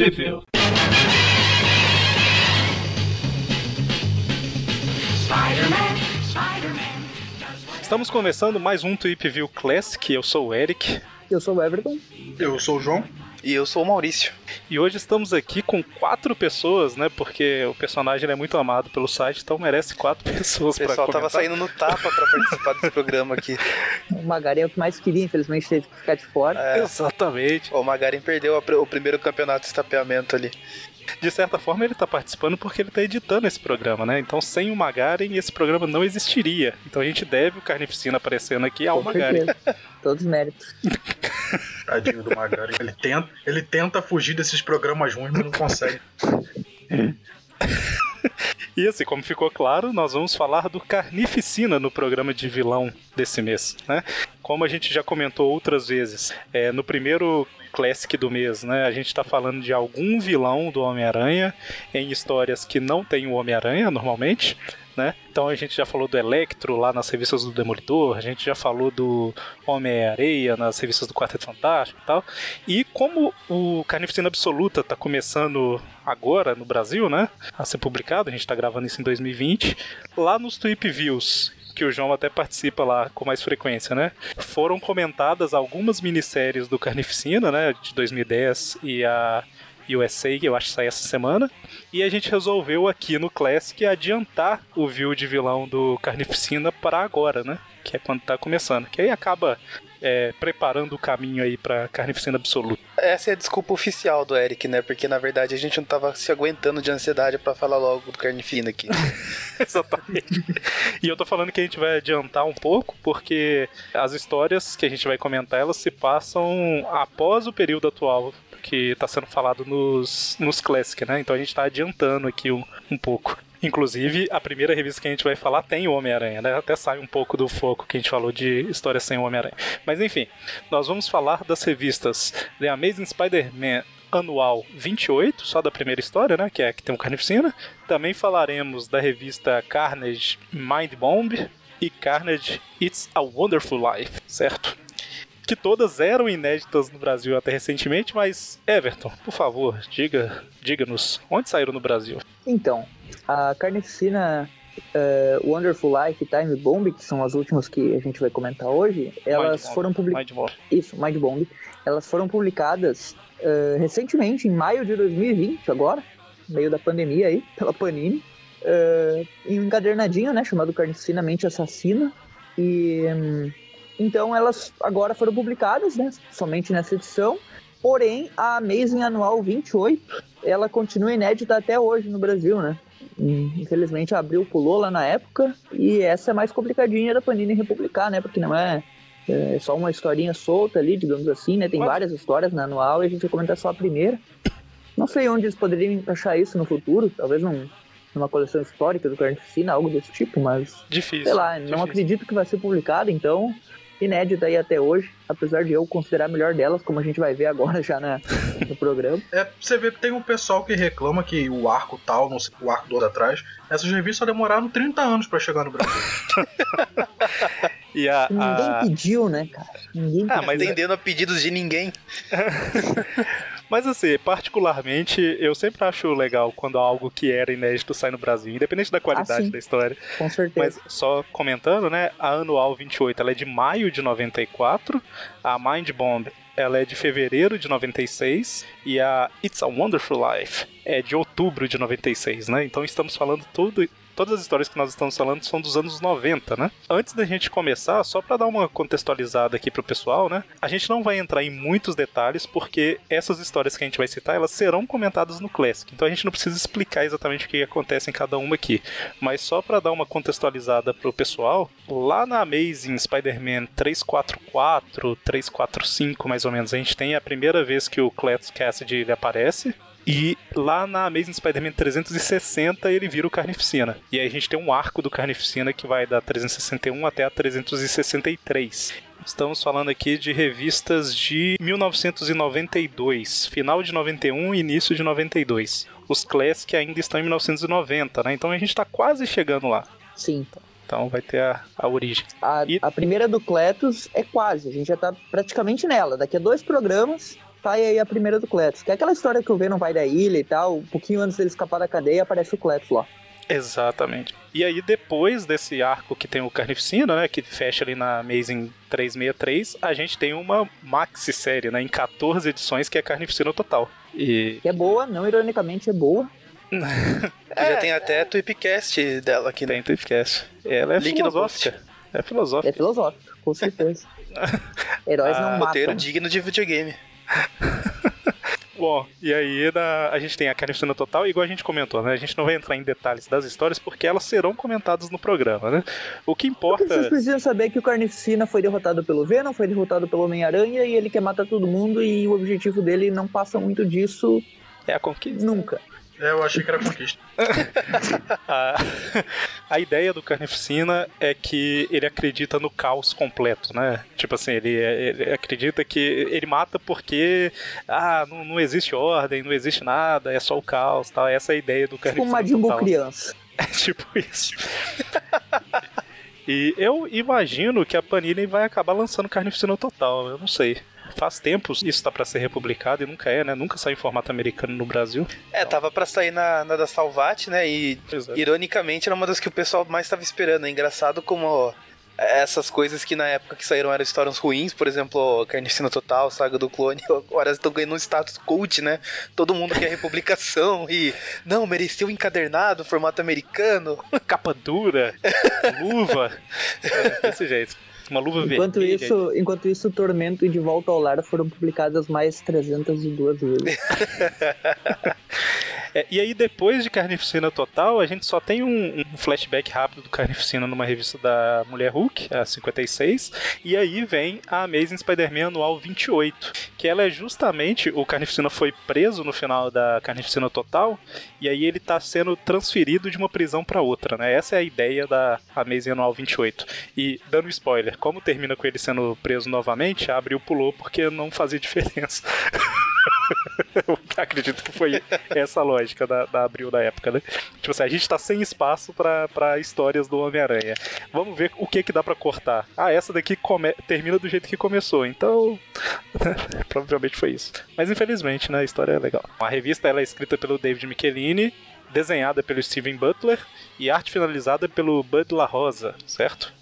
Review. Estamos começando mais um Tweep View Classic. Eu sou o Eric. Eu sou o Everton. Eu sou o João. E eu sou o Maurício. E hoje estamos aqui com quatro pessoas, né? Porque o personagem é muito amado pelo site, então merece quatro pessoas para comentar. O pessoal tava saindo no tapa para participar desse programa aqui. O Magarin é o que mais queria, infelizmente teve que ficar de fora. É. Exatamente. O Magarin perdeu o primeiro campeonato de estapeamento ali de certa forma ele está participando porque ele está editando esse programa, né? Então sem o Magaren esse programa não existiria. Então a gente deve o Carnificina aparecendo aqui ao Magaren. Todos os méritos. Tadinho do Magaren. Ele tenta, ele tenta fugir desses programas ruins, mas não consegue. E assim, como ficou claro, nós vamos falar do Carnificina no programa de vilão desse mês, né? Como a gente já comentou outras vezes, é, no primeiro Classic do mês, né? A gente está falando de algum vilão do Homem-Aranha em histórias que não tem o Homem-Aranha normalmente. Né? Então a gente já falou do Electro lá nas revistas do Demolidor, a gente já falou do Homem-Areia nas revistas do Quarteto Fantástico e tal. E como o Carnificina Absoluta está começando agora no Brasil, né? A ser publicado, a gente está gravando isso em 2020, lá nos Tweep Views que o João até participa lá com mais frequência, né? Foram comentadas algumas minisséries do Carnificina, né? De 2010 e a USA, que eu acho que sai essa semana. E a gente resolveu aqui no Classic adiantar o view de vilão do Carnificina para agora, né? Que é quando tá começando. Que aí acaba é, preparando o caminho aí pra carnificina absoluta. Essa é a desculpa oficial do Eric, né? Porque na verdade a gente não tava se aguentando de ansiedade para falar logo do carnificina aqui. Exatamente. E eu tô falando que a gente vai adiantar um pouco, porque as histórias que a gente vai comentar, elas se passam após o período atual que está sendo falado nos, nos Classic, né? Então a gente está adiantando aqui um, um pouco. Inclusive, a primeira revista que a gente vai falar tem o Homem-Aranha, né? Até sai um pouco do foco que a gente falou de história sem Homem-Aranha. Mas enfim, nós vamos falar das revistas The Amazing Spider-Man anual 28, só da primeira história, né? Que é que tem o Carnificina. Também falaremos da revista Carnage Mind Bomb e Carnage It's a Wonderful Life, certo? Que todas eram inéditas no Brasil até recentemente, mas Everton, por favor, diga, diga-nos onde saíram no Brasil. Então, a Carnificina uh, Wonderful Life e Time Bomb, que são as últimas que a gente vai comentar hoje, elas Mind foram publicadas. Isso, Mind Bomb. Elas foram publicadas uh, recentemente, em maio de 2020, agora, meio da pandemia aí, pela Panini, uh, em um encadernadinho, né, chamado Carnificina Mente Assassina. E. Um, então elas agora foram publicadas, né, somente nessa edição. Porém, a Amazing Anual 28, ela continua inédita até hoje no Brasil, né? Infelizmente abriu pulou lá na época e essa é mais complicadinha da Panini republicar, né? Porque não é, é só uma historinha solta ali, digamos assim, né? Tem Mas... várias histórias na anual e a gente vai comentar só a primeira. Não sei onde eles poderiam encaixar isso no futuro, talvez num, numa coleção histórica do Carnificina, algo desse tipo, mas. Difícil. Sei lá, difícil. não acredito que vai ser publicado, então inédita aí até hoje, apesar de eu considerar a melhor delas, como a gente vai ver agora já na, no programa. É, você vê que tem um pessoal que reclama que o arco tal, não sei, o arco do outro atrás, essas revistas demoraram 30 anos para chegar no Brasil. E a, ninguém a... pediu, né, cara? Ninguém ah, mas entendendo a pedidos de ninguém. Mas assim, particularmente, eu sempre acho legal quando algo que era inédito sai no Brasil, independente da qualidade ah, da história. Com certeza. Mas só comentando, né, a Anual 28, ela é de maio de 94, a Mind Bomb ela é de fevereiro de 96 e a It's a Wonderful Life é de outubro de 96, né? Então estamos falando tudo todas as histórias que nós estamos falando são dos anos 90, né? Antes da gente começar, só para dar uma contextualizada aqui pro pessoal, né? A gente não vai entrar em muitos detalhes porque essas histórias que a gente vai citar, elas serão comentadas no Classic. Então a gente não precisa explicar exatamente o que acontece em cada uma aqui. Mas só para dar uma contextualizada pro pessoal, lá na Amazing Spider-Man 344, 345 mais ou menos, a gente tem a primeira vez que o Cletus Cassidy ele aparece, e lá na Amazing Spider-Man 360 ele vira o Carnificina. E aí a gente tem um arco do Carnificina que vai da 361 até a 363. Estamos falando aqui de revistas de 1992, final de 91 e início de 92. Os Classic ainda estão em 1990, né? Então a gente está quase chegando lá. Sim. Então vai ter a, a origem. A, e... a primeira do Cletus é quase, a gente já está praticamente nela. Daqui a dois programas sai aí a primeira do Cletus. Que é aquela história que o Venom vai da ilha e tal, um pouquinho antes dele escapar da cadeia, aparece o Cletus lá. Exatamente. E aí, depois desse arco que tem o Carnificina, né? Que fecha ali na Amazing 363, a gente tem uma maxi série, né? Em 14 edições, que é Carnificina Total. E... Que é boa, não ironicamente é boa. é, já tem até Tweepcast dela aqui, né? Tem Tweepcast. Ela é Link filosófica. É filosófica. É filosófica, com certeza. Heróis ah, não matam. Roteiro digno de videogame. Bom, e aí na, a gente tem a Carnificina Total, igual a gente comentou, né? A gente não vai entrar em detalhes das histórias porque elas serão comentadas no programa, né? O que importa. Porque vocês precisam saber que o Carnificina foi derrotado pelo Venom, foi derrotado pelo Homem-Aranha e ele quer matar todo mundo e o objetivo dele não passa muito disso. É a conquista. Nunca. É, eu achei que era conquista. a, a ideia do Carnificina é que ele acredita no caos completo, né? Tipo assim, ele, ele acredita que ele mata porque ah, não, não, existe ordem, não existe nada, é só o caos, tal. Essa é a ideia do Carnificina. Tipo uma Jimbo criança. É tipo isso. e eu imagino que a Panini vai acabar lançando Carnificina Total, eu não sei faz tempo isso está para ser republicado e nunca é, né? Nunca saiu em formato americano no Brasil. É, tava para sair na, na da Salvat, né? E Exato. ironicamente era uma das que o pessoal mais estava esperando. É engraçado como essas coisas que na época que saíram eram histórias ruins, por exemplo, Carnificina Total, Saga do Clone, agora estão ganhando um status cult, né? Todo mundo quer republicação e não, mereceu encadernado, formato americano. Capa dura, luva, é, desse jeito uma luva enquanto vermelha. Isso, enquanto isso, Tormento e De Volta ao Lar foram publicadas mais 302 vezes. É, e aí, depois de Carnificina Total, a gente só tem um, um, flashback rápido do Carnificina numa revista da Mulher Hulk, a 56. E aí vem a Amazing Spider-Man anual 28, que ela é justamente. O Carnificina foi preso no final da Carnificina Total, e aí ele tá sendo transferido de uma prisão para outra, né? Essa é a ideia da Amazing anual 28. E, dando spoiler, como termina com ele sendo preso novamente, abriu pulou porque não fazia diferença. Eu acredito que foi essa a lógica da, da Abril da época, né? Tipo assim, a gente tá sem espaço para histórias do Homem-Aranha. Vamos ver o que que dá para cortar. Ah, essa daqui come... termina do jeito que começou, então. Provavelmente foi isso. Mas infelizmente, né? A história é legal. A revista ela é escrita pelo David Michelini, desenhada pelo Steven Butler e arte finalizada pelo Bud La Rosa, certo?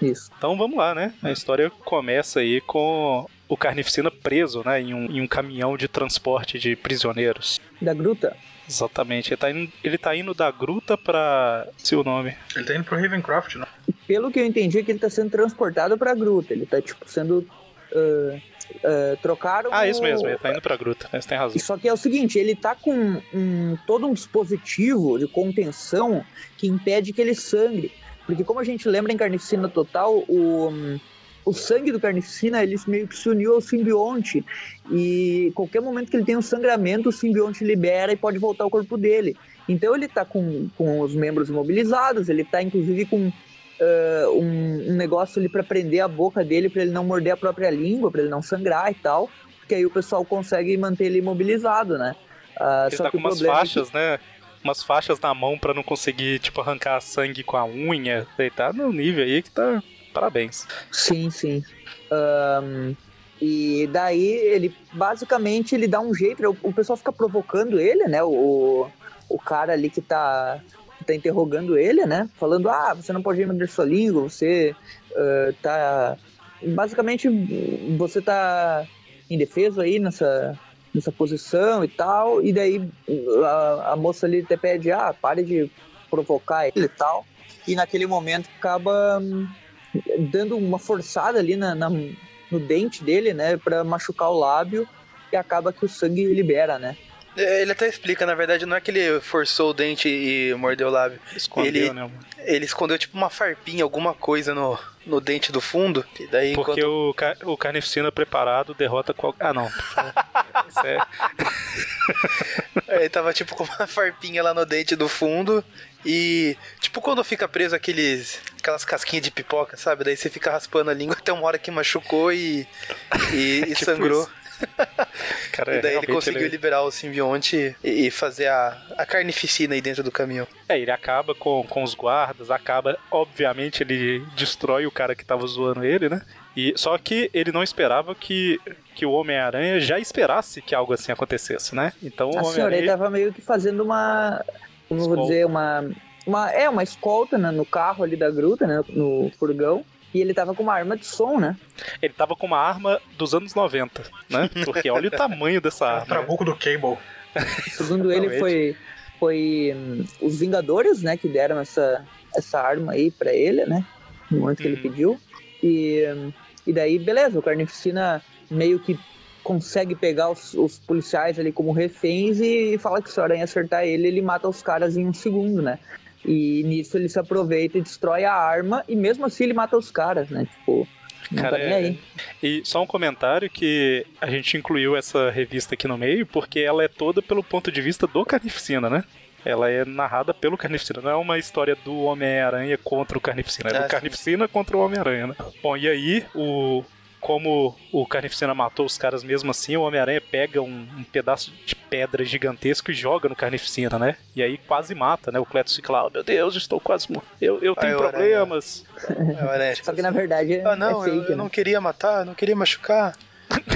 Isso. Então vamos lá, né? A história começa aí com o Carnificina preso, né, em um, em um caminhão de transporte de prisioneiros. Da gruta? Exatamente. Ele tá indo, ele tá indo da gruta pra. Se o nome. Ele tá indo pro Ravencroft, não? Pelo que eu entendi, é que ele tá sendo transportado pra gruta. Ele tá, tipo, sendo. Uh, uh, trocaram. Ah, isso mesmo, ele tá indo pra gruta. Você tem razão. Só que é o seguinte: ele tá com um, todo um dispositivo de contenção que impede que ele sangre. Porque, como a gente lembra em Carnificina Total, o o sangue do Carnificina, ele meio que se uniu ao simbionte. E qualquer momento que ele tem um sangramento, o simbionte libera e pode voltar ao corpo dele. Então ele tá com, com os membros imobilizados, ele tá inclusive com uh, um, um, negócio ali para prender a boca dele, para ele não morder a própria língua, para ele não sangrar e tal. Porque aí o pessoal consegue manter ele imobilizado, né? Uh, ele só tá que com umas faixas, é que... né? Umas faixas na mão para não conseguir, tipo, arrancar sangue com a unha. Ele tá no nível aí que tá parabéns. Sim, sim. Um, e daí ele basicamente ele dá um jeito, o, o pessoal fica provocando ele, né? O, o cara ali que tá, tá interrogando ele, né? Falando, ah, você não pode vender sua língua, você uh, tá. Basicamente, você tá indefeso aí nessa, nessa posição e tal. E daí a, a moça ali até pede, ah, pare de provocar ele e tal. E naquele momento acaba dando uma forçada ali na, na no dente dele, né, para machucar o lábio e acaba que o sangue libera, né? É, ele até explica, na verdade, não é que ele forçou o dente e mordeu o lábio. Escondeu, ele, né? Ele escondeu tipo uma farpinha, alguma coisa no, no dente do fundo. E daí, Porque enquanto... o, ca o carnificina preparado derrota qualquer. Ah, não. Isso é... é... Ele tava tipo com uma farpinha lá no dente do fundo. E, tipo, quando fica preso aqueles, aquelas casquinhas de pipoca, sabe? Daí você fica raspando a língua até uma hora que machucou e, e, e tipo sangrou. Cara, e daí ele conseguiu ele... liberar o simbionte e fazer a, a carnificina aí dentro do caminhão. É, ele acaba com, com os guardas, acaba, obviamente, ele destrói o cara que tava zoando ele, né? E, só que ele não esperava que que o Homem-Aranha já esperasse que algo assim acontecesse, né? Então a senhora ele tava meio que fazendo uma, como escolta. vou dizer, uma, uma é uma escolta né, no carro ali da gruta, né, no furgão. E ele tava com uma arma de som, né? Ele tava com uma arma dos anos 90, né? Porque olha o tamanho dessa arma. O trabuco do Cable. Segundo ele, foi, foi um, os Vingadores, né, que deram essa, essa arma aí pra ele, né? No momento que ele uhum. pediu. E, e daí, beleza, o Carnificina meio que consegue pegar os, os, policiais ali como reféns e fala que se o Aranha acertar ele, ele mata os caras em um segundo, né? E nisso ele se aproveita e destrói a arma e mesmo assim ele mata os caras, né? Tipo, não Cara, tá nem aí. É... E só um comentário que a gente incluiu essa revista aqui no meio porque ela é toda pelo ponto de vista do Carnificina, né? ela é narrada pelo Carnificina. Não é uma história do Homem-Aranha contra o Carnificina, é do ah, Carnificina contra o Homem-Aranha, né? Bom, e aí o, como o Carnificina matou os caras mesmo assim, o Homem-Aranha pega um, um, pedaço de pedra gigantesco e joga no Carnificina, né? E aí quase mata, né? O Cletus fica lá, oh, meu Deus, estou quase morto. Eu, eu tenho problemas. Só que na verdade é, ah, não, é fake, eu, eu, não queria matar, não queria machucar.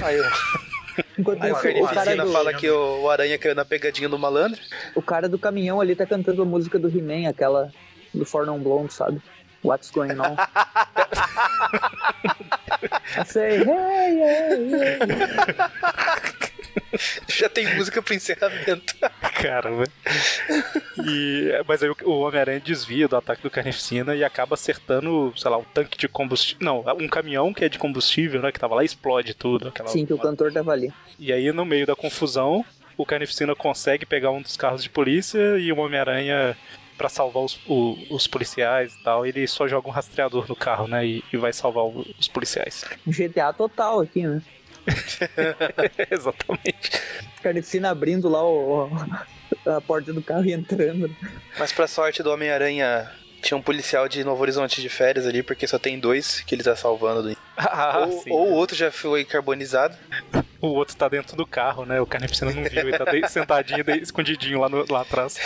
Aí eu... Enquanto aí o Carnificina do... fala que o, o Aranha caiu na pegadinha do malandro. O cara do caminhão ali tá cantando a música do He-Man, aquela do Fornon Blonde, sabe? What's going on? Hey, hey, hey. Já tem música pro encerramento. Caramba. E, mas aí o Homem-Aranha desvia do ataque do Carnificina e acaba acertando, sei lá, um tanque de combustível. Não, um caminhão que é de combustível, né? Que tava lá e explode tudo. Aquela... Sim, que o cantor tava ali. E aí, no meio da confusão, o Carnificina consegue pegar um dos carros de polícia e o Homem-Aranha para salvar os, o, os policiais e tal, ele só joga um rastreador no carro, né? E, e vai salvar o, os policiais. GTA total aqui, né? Exatamente. Carnicina abrindo lá o, a porta do carro e entrando. Mas pra sorte do Homem-Aranha, tinha um policial de Novo Horizonte de férias ali, porque só tem dois que ele tá salvando. Do... Ah, ou, ou, o outro já foi carbonizado. O outro tá dentro do carro, né? O Carnificina não viu, ele tá sentadinho, escondidinho lá, no, lá atrás.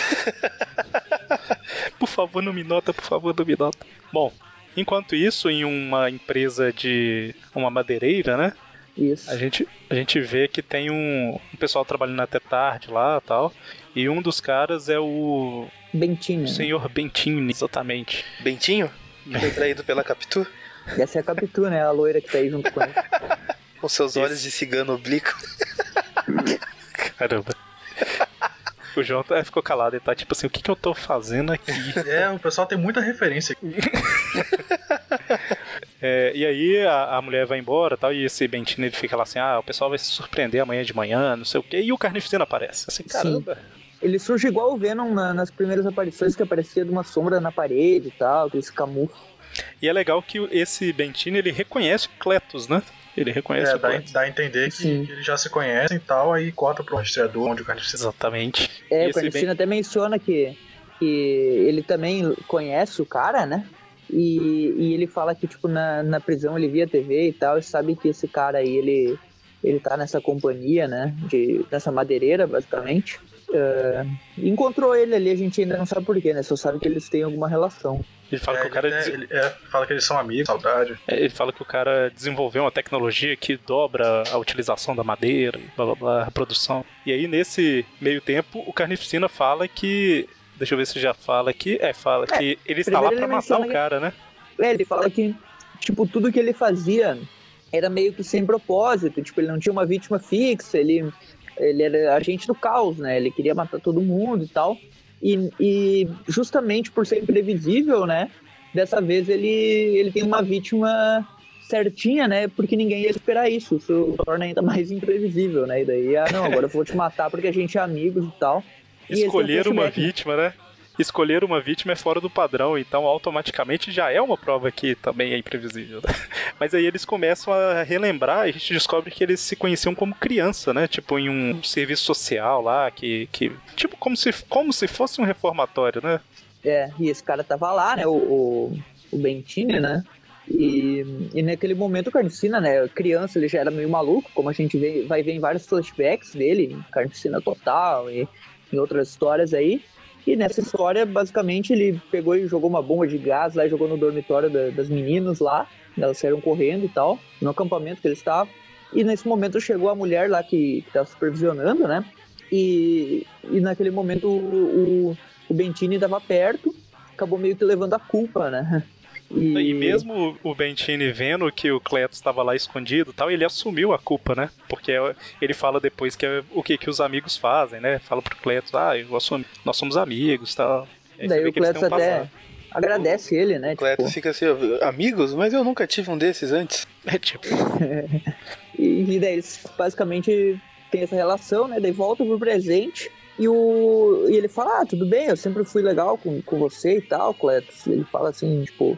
por favor, não me nota, por favor, não me nota. Bom, enquanto isso, em uma empresa de uma madeireira, né? Isso. A gente, a gente vê que tem um, um pessoal trabalhando até tarde lá tal. E um dos caras é o. Bentinho. O senhor Bentinho, exatamente. Bentinho? Foi traído pela Capitu? Essa é a Capitu, né? A loira que tá aí junto com ele. Com seus olhos Esse... de cigano oblíquo. Caramba. O João tá, ficou calado, ele tá tipo assim, o que, que eu tô fazendo aqui? É, o pessoal tem muita referência aqui. é, e aí a, a, mulher vai embora tal, e esse Bentino ele fica lá assim, ah, o pessoal vai se surpreender amanhã de manhã, não sei o quê, e o Carnificina aparece. Assim, caramba. Sim. Ele surge igual o Venom na, nas primeiras aparições, que aparecia de uma sombra na parede e tal, aquele camufla. E é legal que esse Bentino ele reconhece o Cletus, né? Ele reconhece é, o dá, dá a entender que, que, eles já se conhecem e tal, aí corta pro rastreador onde o Carnificina. Exatamente. É, e o Carnificina até menciona que, que ele também conhece o cara, né? E, e ele fala que, tipo, na, na prisão ele via TV e tal, e sabe que esse cara aí, ele, ele tá nessa companhia, né? De, nessa madeireira, basicamente. Uh, encontrou ele ali, a gente ainda não sabe porquê, né? Só sabe que eles têm alguma relação. Ele fala é, que o cara. É, ele, é, fala que eles são amigos, saudade. É, ele fala que o cara desenvolveu uma tecnologia que dobra a utilização da madeira, blá blá blá, a produção. E aí, nesse meio tempo, o Carnificina fala que. Deixa eu ver se já fala aqui. É, fala é, que ele está lá pra matar o cara, né? É, ele fala que, tipo, tudo que ele fazia era meio que sem propósito. Tipo, ele não tinha uma vítima fixa, ele, ele era agente do caos, né? Ele queria matar todo mundo e tal. E, e justamente por ser imprevisível, né? Dessa vez ele, ele tem uma vítima certinha, né? Porque ninguém ia esperar isso. Isso torna ainda mais imprevisível, né? E daí, ah, não, agora eu vou te matar porque a gente é amigos e tal. Escolher uma vítima, né? Escolher uma vítima é fora do padrão, então automaticamente já é uma prova que também é imprevisível. Mas aí eles começam a relembrar e a gente descobre que eles se conheciam como criança, né? Tipo, em um serviço social lá, que. que tipo, como se, como se fosse um reformatório, né? É, e esse cara tava lá, né? O, o, o Bentini, né? E, e naquele momento o Carnicina, né, criança, ele já era meio maluco, como a gente vê, vai ver em vários flashbacks dele, Carnicina total e em outras histórias aí. E nessa história, basicamente, ele pegou e jogou uma bomba de gás lá jogou no dormitório da, das meninas lá. Elas saíram correndo e tal, no acampamento que eles estavam. E nesse momento chegou a mulher lá que, tá supervisionando, né? E, e naquele momento o, o, o Bentini estava perto, acabou meio que levando a culpa, né? E... e, mesmo o Bentini vendo que o Cletus estava lá escondido tal, ele assumiu a culpa, né? Porque ele fala depois que é o que, que os amigos fazem, né? Fala pro Cletus, ah, eu assumi, nós somos amigos tal. Daí o Cletus até passado. agradece ele, né? O Cletus tipo... fica assim, amigos? Mas eu nunca tive um desses antes. É tipo. e, e daí eles basicamente tem essa relação, né? Daí volta pro presente. E, o, e ele fala, ah, tudo bem, eu sempre fui legal com, com você e tal, Cletus. Ele fala assim, tipo,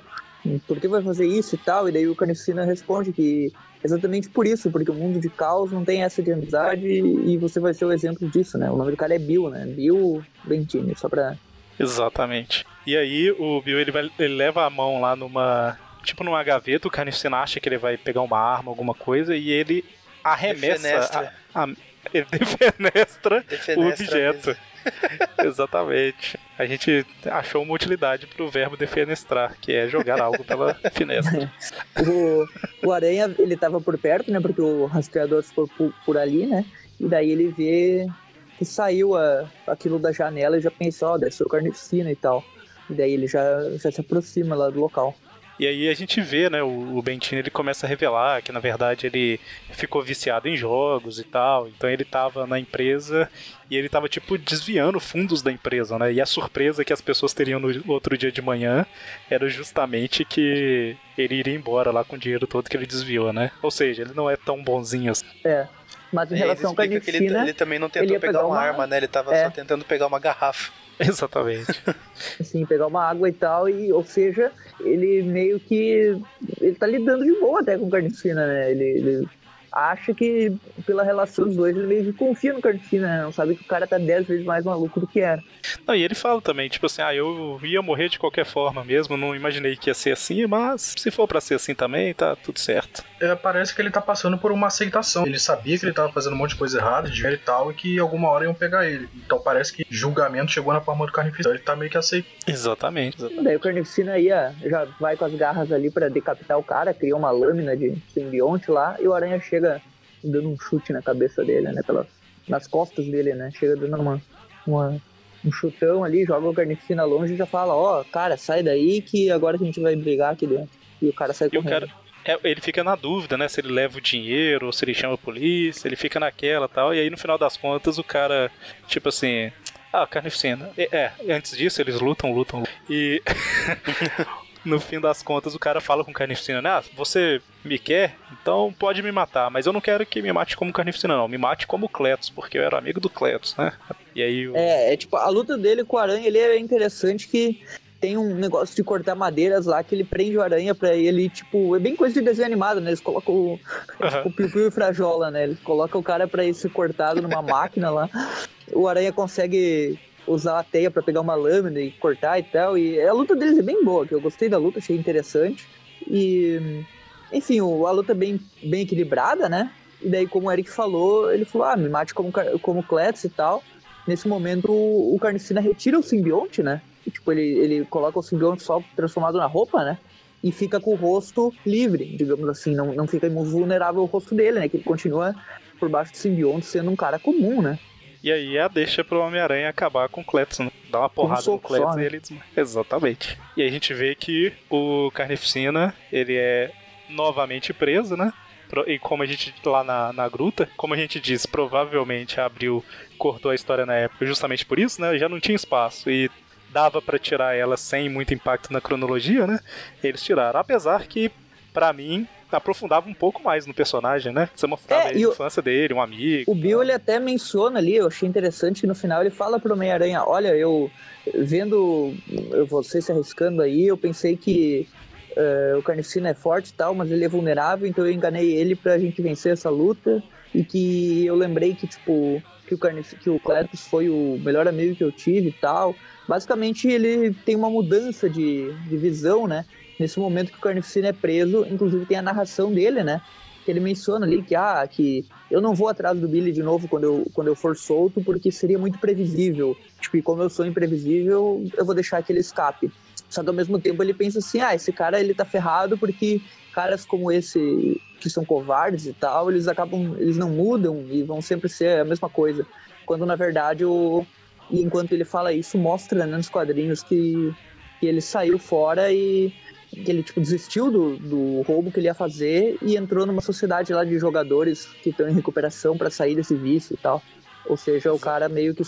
por que vai fazer isso e tal? E daí o Carnificina responde que exatamente por isso, porque o mundo de caos não tem essa de amizade e você vai ser o exemplo disso, né? O nome do cara é Bill, né? Bill Bentini, só pra... Exatamente. E aí o Bill, ele, vai, ele leva a mão lá numa... Tipo numa gaveta, o Carnificina acha que ele vai pegar uma arma, alguma coisa, e ele arremessa... A, a, ele defenestra, defenestra o objeto. Exatamente. A gente achou uma utilidade pro verbo defenestrar, que é jogar algo pela finestra. o, o Aranha, ele tava por perto, né? Porque o rastreador ficou por, por ali, né? E daí ele vê que saiu a, aquilo da janela e já pensou, ó, oh, deve ser o carnificina e tal. E daí ele já, já se aproxima lá do local. E aí a gente vê, né, o, o Bentini ele começa a revelar que na verdade ele ficou viciado em jogos e tal. Então ele tava na empresa e ele tava tipo desviando fundos da empresa, né? E a surpresa que as pessoas teriam no outro dia de manhã era justamente que ele iria embora lá com o dinheiro todo que ele desviou, né? Ou seja, ele não é tão bonzinho assim. É. Mas em é, relação com a ele, ele também não tentou pegar, pegar, uma, arma, né? Ele tava é. só tentando pegar uma garrafa. Exatamente. Assim, pegar uma água e tal, e, ou seja, ele meio que. Ele tá lidando de boa até com Carnificina, né? Ele, ele acha que, pela relação dos dois, ele meio que confia no Carnificina, né? Não sabe que o cara tá dez vezes mais maluco do que era. Não, e ele fala também, tipo assim, ah, eu ia morrer de qualquer forma mesmo, não imaginei que ia ser assim, mas se for para ser assim também, tá tudo certo. É, parece que ele tá passando por uma aceitação. Ele sabia que ele tava fazendo um monte de coisa errada, de e tal, e que alguma hora iam pegar ele. Então parece que julgamento chegou na forma do Carnificina. Ele tá meio que aceito. Exatamente. exatamente. Daí o Carnificina ia, já vai com as garras ali para decapitar o cara, cria uma lâmina de simbionte lá, e o Aranha chega dando um chute na cabeça dele, né? Pelas, nas costas dele, né? Chega dando uma, uma, um chutão ali, joga o Carnificina longe e já fala, ó, oh, cara, sai daí que agora que a gente vai brigar aqui dentro. E o cara sai e correndo. Cara, é, ele fica na dúvida, né? Se ele leva o dinheiro ou se ele chama a polícia, ele fica naquela tal. E aí no final das contas o cara, tipo assim. Ah, carnificina. É, é, antes disso eles lutam, lutam. E no fim das contas, o cara fala com o Carnificina, né? Ah, você me quer? Então pode me matar, mas eu não quero que me mate como Carnificina, não. Me mate como Cletus, porque eu era amigo do Cletus, né? E aí... O... É, é tipo, a luta dele com o Aranha, ele é interessante que tem um negócio de cortar madeiras lá que ele prende o aranha pra ele, tipo, é bem coisa de desenho animado, né? Eles colocam o, uhum. o Piu Piu e Frajola, né? Eles colocam o cara pra ir ser cortado numa máquina lá. O aranha consegue usar a teia para pegar uma lâmina e cortar e tal. E a luta deles é bem boa, que eu gostei da luta, achei interessante. E, enfim, a luta é bem, bem equilibrada, né? E daí, como o Eric falou, ele falou: ah, me mate como, como Cletus e tal. Nesse momento, o, o Carnicina retira o simbionte, né? Tipo, ele, ele coloca o simbionte só transformado na roupa, né? E fica com o rosto livre, digamos assim. Não, não fica vulnerável o rosto dele, né? Que ele continua por baixo do simbionte sendo um cara comum, né? E aí a deixa pro Homem-Aranha acabar com o Cletus, né? Dá uma porrada no Cletus e ele desmaia. Exatamente. E aí a gente vê que o Carnificina, ele é novamente preso, né? E como a gente lá na, na gruta, como a gente disse, provavelmente abriu, cortou a história na época justamente por isso, né? Já não tinha espaço e dava para tirar ela sem muito impacto na cronologia, né? Eles tiraram. Apesar que, para mim, aprofundava um pouco mais no personagem, né? Você mostrava é, a infância o, dele, um amigo. O Bill, ele até menciona ali, eu achei interessante que no final ele fala pro Homem-Aranha, olha, eu vendo você se arriscando aí, eu pensei que uh, o Carnificina é forte e tal, mas ele é vulnerável, então eu enganei ele pra gente vencer essa luta, e que eu lembrei que, tipo, que o, Carnif que o Cletus foi o melhor amigo que eu tive e tal. Basicamente, ele tem uma mudança de, de visão, né? nesse momento que o Carnificina é preso, inclusive tem a narração dele, né? Que ele menciona ali que, ah, que eu não vou atrás do Billy de novo quando eu, quando eu for solto, porque seria muito previsível. Tipo, e como eu sou imprevisível, eu vou deixar que ele escape. Só que ao mesmo tempo ele pensa assim, ah, esse cara ele tá ferrado porque caras como esse que são covardes e tal, eles acabam, eles não mudam e vão sempre ser a mesma coisa. Quando na verdade o e enquanto ele fala isso, mostra né, nos quadrinhos que, que ele saiu fora e que ele tipo desistiu do, do roubo que ele ia fazer e entrou numa sociedade lá de jogadores que estão em recuperação para sair desse vício e tal. Ou seja, o cara meio que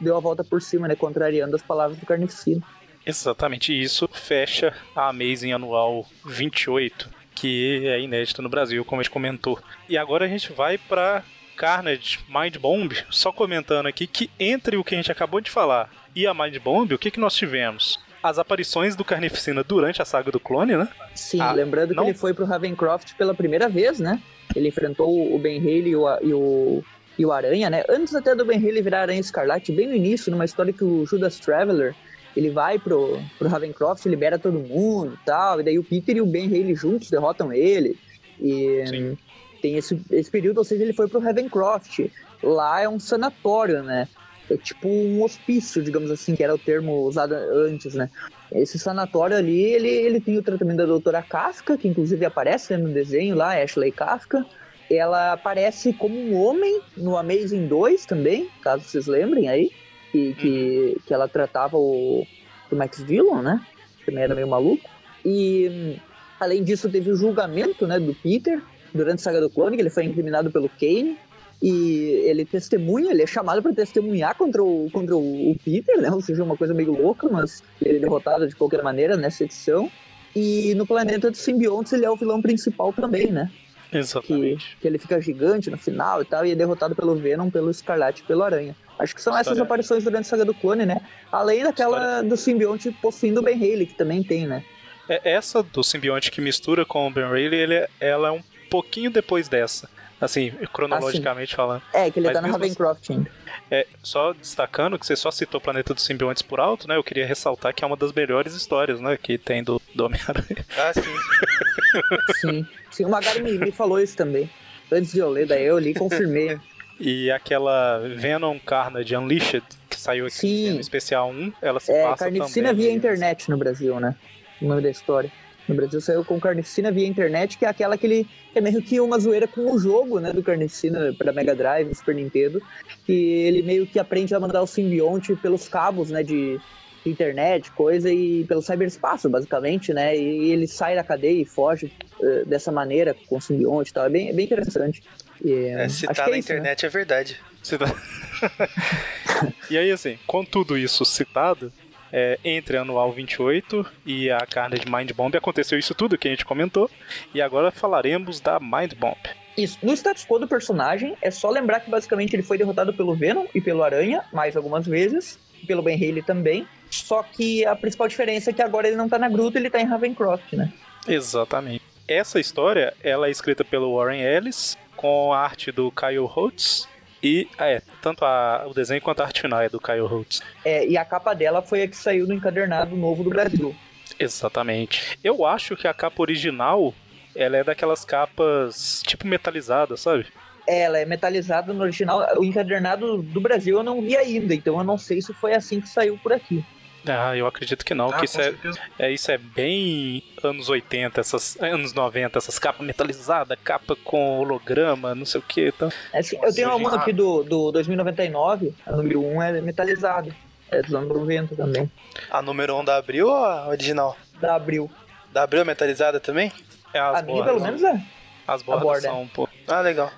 deu a volta por cima, né, contrariando as palavras do Carnificina. Exatamente isso fecha a Amazing Anual 28, que é inédita no Brasil, como a gente comentou. E agora a gente vai para Carnage, Mind Bomb, só comentando aqui que entre o que a gente acabou de falar e a Mind Bomb, o que, que nós tivemos? As aparições do Carnificina durante a saga do clone, né? Sim, ah, lembrando não... que ele foi pro Ravencroft pela primeira vez, né? Ele enfrentou o Ben Haley e o, e o, e o Aranha, né? Antes até do Ben Haley virar Aranha Escarlate, bem no início, numa história que o Judas Traveler ele vai pro, pro Ravencroft, libera todo mundo e tal, e daí o Peter e o Ben Haley juntos derrotam ele. E Sim. Tem esse, esse período, ou seja, ele foi pro Ravencroft. Lá é um sanatório, né? É tipo um hospício, digamos assim, que era o termo usado antes, né? Esse sanatório ali, ele, ele tem o tratamento da doutora Kafka, que inclusive aparece né, no desenho lá, Ashley Kafka. Ela aparece como um homem no Amazing 2 também, caso vocês lembrem aí que, que, que ela tratava o, o Max Dillon, né? Que também era meio maluco. E além disso, teve o julgamento né, do Peter durante a saga do clone, que ele foi incriminado pelo Kane. E ele testemunha, ele é chamado para testemunhar contra o, contra o, Peter, né? Ou seja, uma coisa meio louca, mas ele é derrotado de qualquer maneira nessa edição. E no Planeta dos Simbiontes ele é o vilão principal também, né? Exatamente. Que, que ele fica gigante no final e tal, e é derrotado pelo Venom, pelo Escarlate e pelo Aranha. Acho que são História. essas aparições durante a saga do clone, né? Além daquela História. do simbionte possuindo o Ben Haley, que também tem, né? É, essa do simbionte que mistura com o Ben Haley, ele, ela é um pouquinho depois dessa. Assim, cronologicamente assim. falando. É, que ele Mas tá na Ravencroft ainda. É, só destacando que você só citou o Planeta dos Simbiontes por alto, né? Eu queria ressaltar que é uma das melhores histórias, né? Que tem do, do Homem-Aranha. Ah, sim. sim. Sim, o Magari me, me falou isso também. Antes de eu ler, daí eu li e confirmei. E aquela Venom Carnage Unleashed, que saiu aqui Sim. no especial 1, ela se é, passa Carnificina também. via internet no Brasil, né? O nome da história. No Brasil saiu com Carnificina via internet, que é aquela que ele que é meio que uma zoeira com o jogo, né, do Carnificina para Mega Drive, Super Nintendo, que ele meio que aprende a mandar o simbionte pelos cabos, né, de internet, coisa e pelo cyberespaço, basicamente, né? E ele sai da cadeia e foge uh, dessa maneira com o simbionte e tal. É bem, é bem interessante. E, é, se tá é na isso, né? internet né? é verdade. Tá... e aí, assim, com tudo isso citado, é, entre Anual 28 e a Carnage Mind Bomb aconteceu isso tudo que a gente comentou. E agora falaremos da Mind Bomb. Isso. No status quo do personagem, é só lembrar que basicamente ele foi derrotado pelo Venom e pelo Aranha mais algumas vezes, pelo Ben Haley também. Só que a principal diferença é que agora ele não tá na gruta, ele tá em Ravencroft, né? Exatamente. Essa história, ela é escrita pelo Warren Ellis, com a arte do Kyle Holtz. E, é, tanto a, o desenho quanto a arte final é do Kyle Holtz. É, e a capa dela foi a que saiu no encadernado novo do Brasil. Exatamente. Eu acho que a capa original, ela é daquelas capas tipo metalizadas, sabe? É, ela é metalizada no original. O encadernado do Brasil eu não vi ainda, então eu não sei se foi assim que saiu por aqui. Ah, eu acredito que não, ah, que isso é, é, isso é bem anos 80, essas, anos 90, essas capas metalizadas, capa com holograma, não sei o que. Então. É, assim, eu tenho uma aqui do, do 2099, a número 1 é metalizada. É dos anos 90 também. A número 1 da Abril ou a original? Da Abril. Da Abril é metalizada também? É as a minha, pelo menos, é. As bordas são um pouco. Ah, legal.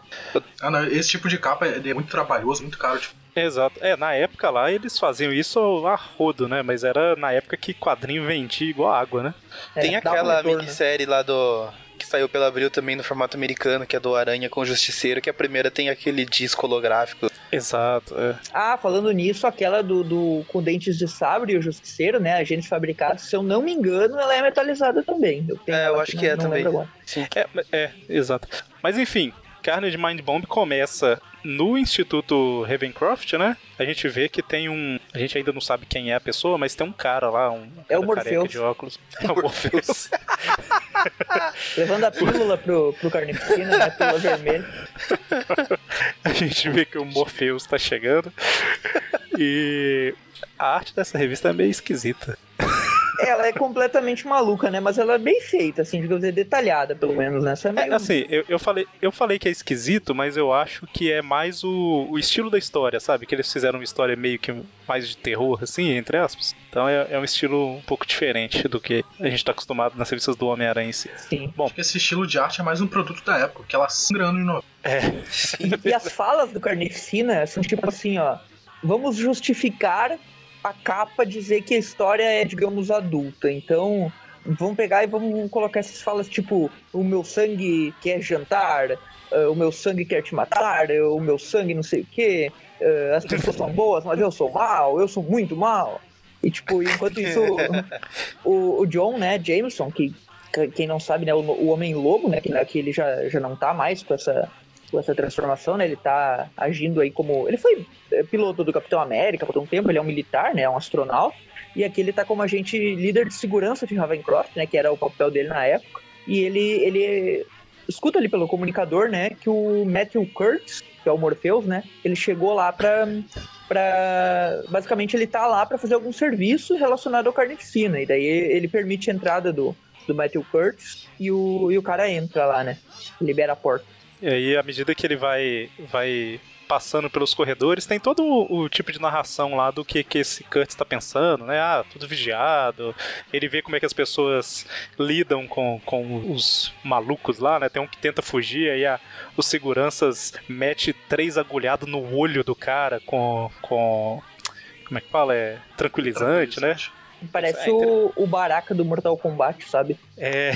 Ah, não, esse tipo de capa é, é muito trabalhoso, muito caro. Tipo, Exato. É, na época lá eles faziam isso a rodo, né? Mas era na época que quadrinho vendia igual água, né? É, Tem aquela um minissérie lá do. Que saiu pela Abril também no formato americano, que é do Aranha com o Justiceiro, que a primeira tem aquele disco holográfico. Exato, é. Ah, falando nisso, aquela do, do com dentes de sabre e o Justiceiro, né? Agentes fabricados, se eu não me engano, ela é metalizada também. Eu é, eu acho que, que é também. Sim. É, é, exato. Mas enfim, Carnage Mind Bomb começa no Instituto Ravencroft, né? A gente vê que tem um. A gente ainda não sabe quem é a pessoa, mas tem um cara lá, um é o Morpheus. de óculos. É o Morpheus. Levando a pílula pro, pro Carnificina, né? A pílula vermelha. a gente vê que o Morpheus tá chegando. E a arte dessa revista é meio esquisita. Ela é completamente maluca, né? Mas ela é bem feita, assim, digamos dizer, detalhada, pelo menos, né? É meio... é, assim, eu, eu, falei, eu falei que é esquisito, mas eu acho que é mais o, o estilo da história, sabe? Que eles fizeram uma história meio que mais de terror, assim, entre aspas. Então é, é um estilo um pouco diferente do que a gente tá acostumado nas revistas do Homem-Aranha em si. Sim. Bom, acho que esse estilo de arte é mais um produto da época, que ela sangrando em novo. É. E, e as falas do Carnificina são tipo assim, ó. Vamos justificar a capa dizer que a história é, digamos, adulta. Então, vamos pegar e vamos colocar essas falas tipo: o meu sangue quer jantar, uh, o meu sangue quer te matar, o meu sangue não sei o quê, uh, as pessoas são boas, mas eu sou mal, eu sou muito mal. E, tipo, enquanto isso, o, o John, né, Jameson, que quem não sabe, né, o, o Homem-Lobo, né, que, que ele já, já não tá mais com essa com essa transformação, né? Ele tá agindo aí como. Ele foi é, piloto do Capitão América por um tempo, ele é um militar, né? É um astronauta. E aqui ele tá como agente líder de segurança de Ravencroft, né? Que era o papel dele na época. E ele, ele escuta ali pelo comunicador, né? Que o Matthew Kurtz, que é o Morpheus, né? Ele chegou lá pra. pra basicamente, ele tá lá para fazer algum serviço relacionado ao Carnificina. E daí ele permite a entrada do, do Matthew Kurtz e o, e o cara entra lá, né? Libera a porta. E aí, à medida que ele vai, vai passando pelos corredores, tem todo o, o, tipo de narração lá do que, que esse Kurt está pensando, né? Ah, tudo vigiado. Ele vê como é que as pessoas lidam com, com os malucos lá, né? Tem um que tenta fugir, aí a, os seguranças mete três agulhados no olho do cara com. com como é que fala? É tranquilizante, né? Parece é, o, o Baraka do Mortal Kombat, sabe? É.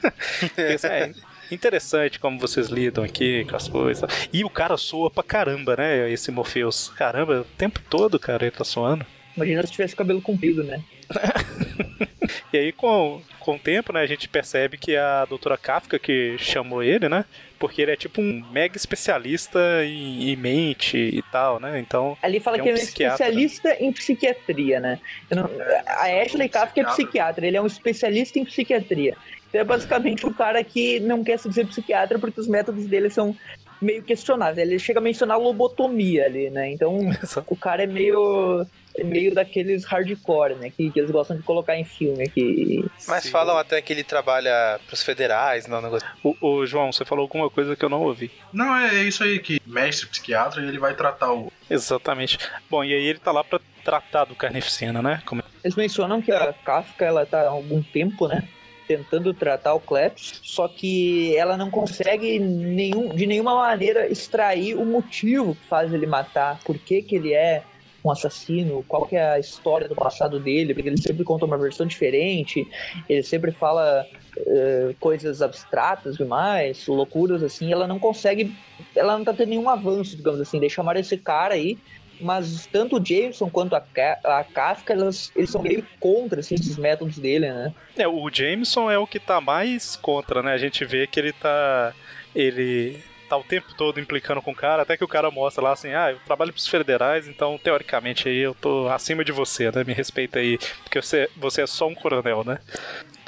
é interessante como vocês lidam aqui com as coisas. E o cara soa pra caramba, né? Esse Morpheus. Caramba, o tempo todo, cara, ele tá soando. Imagina se tivesse cabelo comprido, né? e aí, com, com o tempo, né, a gente percebe que a doutora Kafka que chamou ele, né? Porque ele é tipo um mega especialista em, em mente e tal, né? Então. Ali fala é que ele é um especialista em psiquiatria, né? Não, a Ashley Kafka é psiquiatra, ele é um especialista em psiquiatria. Então é basicamente o cara que não quer se dizer psiquiatra porque os métodos dele são meio questionáveis. Ele chega a mencionar lobotomia ali, né? Então o cara é meio é meio daqueles hardcore, né? Que, que, eles gostam de colocar em filme aqui. Mas Sim. falam até que ele trabalha pros federais, não negócio. O, o, João, você falou alguma coisa que eu não ouvi. Não, é isso aí que mestre psiquiatra e ele vai tratar o. Exatamente. Bom, e aí ele tá lá pra tratar do carnificina, né? Como... Eles mencionam que a Kafka ela tá há algum tempo, né? Tentando tratar o Klebs, só que ela não consegue nenhum, de nenhuma maneira extrair o motivo que faz ele matar, por que, que ele é um assassino, qual que é a história do passado dele, porque ele sempre conta uma versão diferente, ele sempre fala uh, coisas abstratas demais, loucuras assim, ela não consegue, ela não tá tendo nenhum avanço, digamos assim, de chamar esse cara aí mas tanto o Jameson quanto a, a Kafka, elas, eles são meio contra assim, esses métodos dele, né? É, o Jameson é o que tá mais contra, né? A gente vê que ele tá. Ele tá o tempo todo implicando com o cara, até que o cara mostra lá assim, ah, eu trabalho pros federais, então teoricamente aí eu tô acima de você, né? Me respeita aí, porque você, você é só um coronel, né?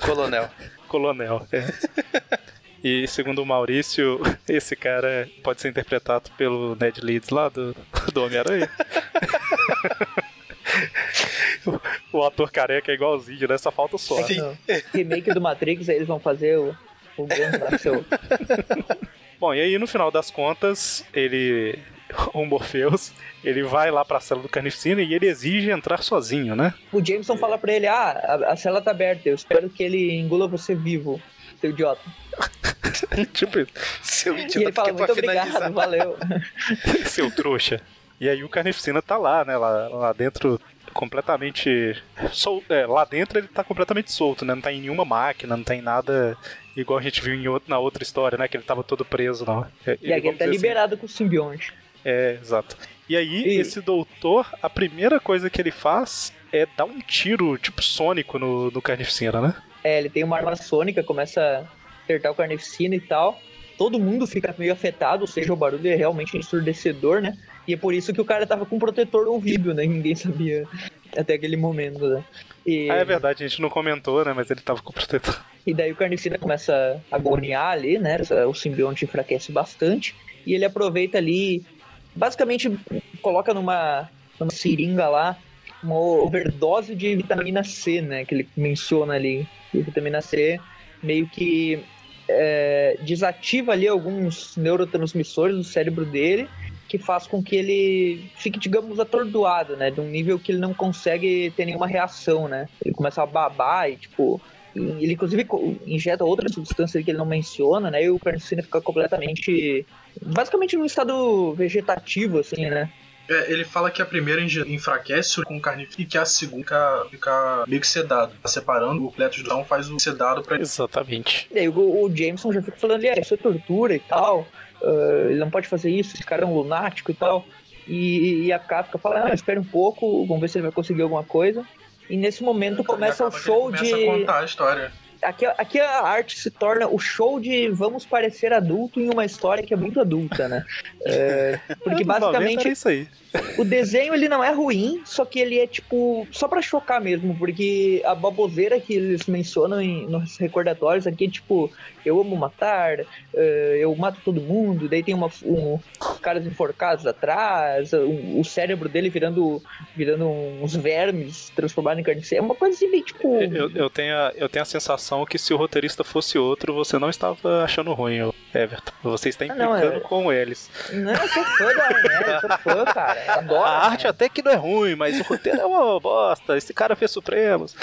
Coronel. Coronel, é. E segundo o Maurício, esse cara pode ser interpretado pelo Ned Leeds lá do, do Homem-Aranha. o, ator careca é igualzinho, né? Só falta o som. Sim. Remake do Matrix, aí eles vão fazer o, o seu. Bom, e aí no final das contas, ele. O Morpheus, ele vai lá pra cela do Carnificina e ele exige entrar sozinho, né? O Jameson fala pra ele: Ah, a, a cela tá aberta, eu espero que ele engula você vivo seu idiota. tipo, seu idiota. E ele fala, muito obrigado, valeu. seu trouxa. E aí o Carnificina tá lá, né? Lá, lá dentro completamente sol... é, lá dentro ele tá completamente solto, né? Não tá em nenhuma máquina, não tem nada igual a gente viu em outro, na outra história, né? Que ele tava todo preso, não. É, e aqui ele tá assim. liberado assim. com o simbionte. É, exato. E aí, e... esse doutor, a primeira coisa que ele faz é dar um tiro, tipo, sônico no, no Carnificina, né? É, ele tem uma arma sônica, começa a acertar o carnificina e tal. Todo mundo fica meio afetado, ou seja, o barulho é realmente ensurdecedor, né? E é por isso que o cara tava com um protetor no ouvido, né? Ninguém sabia até aquele momento, né? E... Ah, é verdade, a gente não comentou, né? Mas ele tava com o protetor. E daí o carnificina começa a agoniar ali, né? O simbionte enfraquece bastante. E ele aproveita ali, basicamente coloca numa, numa seringa lá uma overdose de vitamina C, né? Que ele menciona ali. E vitamina C meio que é, desativa ali alguns neurotransmissores do cérebro dele que faz com que ele fique, digamos, atordoado, né? De um nível que ele não consegue ter nenhuma reação, né? Ele começa a babar e, tipo, ele inclusive injeta outra substância que ele não menciona, né? E o carnicina fica completamente, basicamente num estado vegetativo, assim, né? É, ele fala que a primeira enfraquece com carne e que a segunda fica, fica meio que sedado. Tá separando o Cletus do faz o sedado pra Exatamente. E aí o, o Jameson já fica falando, é, isso é tortura e tal. Uh, ele não pode fazer isso, esse cara é um lunático e tal. E, e a Kafka fala, ah, espera um pouco, vamos ver se ele vai conseguir alguma coisa. E nesse momento começa o show começa de. A contar a história. Aqui, aqui a arte se torna o show de vamos parecer adulto em uma história que é muito adulta, né? É, porque basicamente. isso aí. O desenho ele não é ruim, só que ele é tipo só para chocar mesmo, porque a baboseira que eles mencionam em, nos recordatórios aqui é tipo eu amo matar, uh, eu mato todo mundo, daí tem uma, um, caras enforcados atrás, um, o cérebro dele virando, virando uns vermes transformado em carniceiro. É uma coisa assim meio tipo. Eu, eu, tenho a, eu tenho a sensação que se o roteirista fosse outro, você não estava achando ruim, Everton. Você está implicando ah, não, é... com eles. Não, eu sou fã da Arnett, sou fã, cara. Adoro. A arte até que não é ruim, mas o roteiro é uma bosta. Esse cara fez Supremos.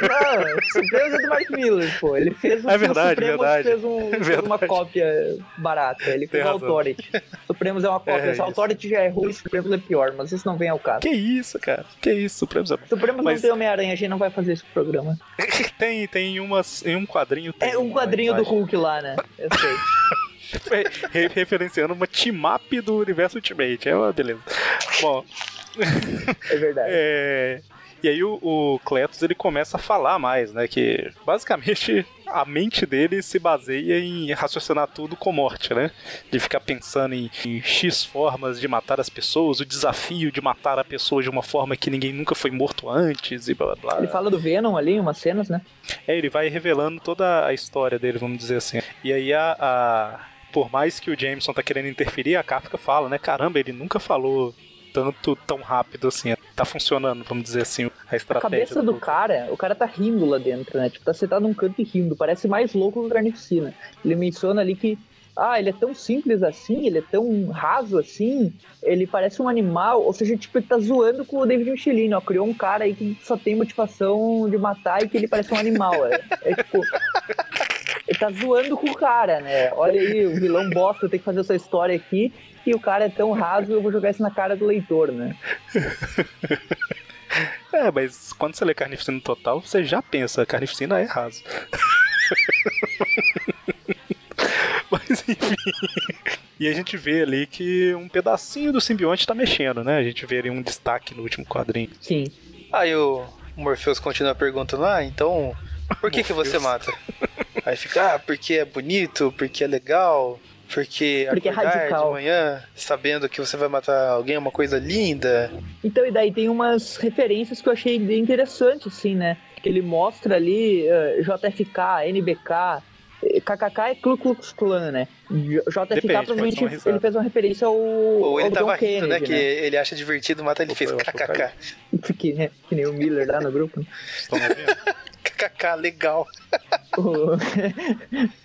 Não, Supremos é do Mark Miller, pô. Ele fez o é verdade, Supremos verdade. fez, um, verdade. fez uma cópia barata. Ele fez o Authority. Supremos é uma cópia. É Se Authority já é ruim, Supremos é pior, mas isso não vem ao caso. Que isso, cara. Que isso, Supremos é Supremos mas... não tem Homem-Aranha, a gente não vai fazer esse programa. tem, tem umas, em um quadrinho. é um quadrinho do Hulk lá, né? Eu sei. referenciando uma team-up do universo Ultimate. É uma beleza. Bom. É verdade. É, e aí o, o Cletus ele começa a falar mais, né? Que basicamente a mente dele se baseia em raciocinar tudo com morte, né? De ficar pensando em, em, X formas de matar as pessoas, o desafio de matar a pessoa de uma forma que ninguém nunca foi morto antes e blá blá. Ele fala do Venom ali em umas cenas, né? É, ele vai revelando toda a história dele, vamos dizer assim. E aí a, a por mais que o Jameson tá querendo interferir, a Kafka fala, né? Caramba, ele nunca falou tanto tão rápido assim. Tá funcionando, vamos dizer assim, a estratégia. A cabeça do, do cara, o cara tá rindo lá dentro, né? Tipo, tá sentado num canto e rindo. Parece mais louco que o Carnificina. Ele menciona ali que ah, ele é tão simples assim, ele é tão raso assim, ele parece um animal, ou seja, tipo, ele tá zoando com o David Michelin, ó, criou um cara aí que só tem motivação de matar e que ele parece um animal, é, é tipo, ele tá zoando com o cara, né, olha aí, o vilão bosta, tem que fazer essa história aqui, e o cara é tão raso, eu vou jogar isso na cara do leitor, né. É, mas quando você lê Carnificina Total, você já pensa, Carnificina é raso. Mas enfim. E a gente vê ali que um pedacinho do simbionte tá mexendo, né? A gente vê ali um destaque no último quadrinho. Sim. Aí o Morpheus continua perguntando, ah, então por que, que você mata? Aí fica, ah, porque é bonito, porque é legal, porque, porque é radical. de manhã, sabendo que você vai matar alguém é uma coisa linda. Então, e daí tem umas referências que eu achei bem interessante, assim, né? Que ele mostra ali uh, eh, JFK, NBK, KKK é Ku Klux Klan, né? JFK Depende, provavelmente ele fez uma referência ao. Ou ele ao tava John rindo, Kennedy, né? Que ele acha divertido matar, ele fez KKK. Que, né? que nem o Miller lá no grupo. KKK, legal. o,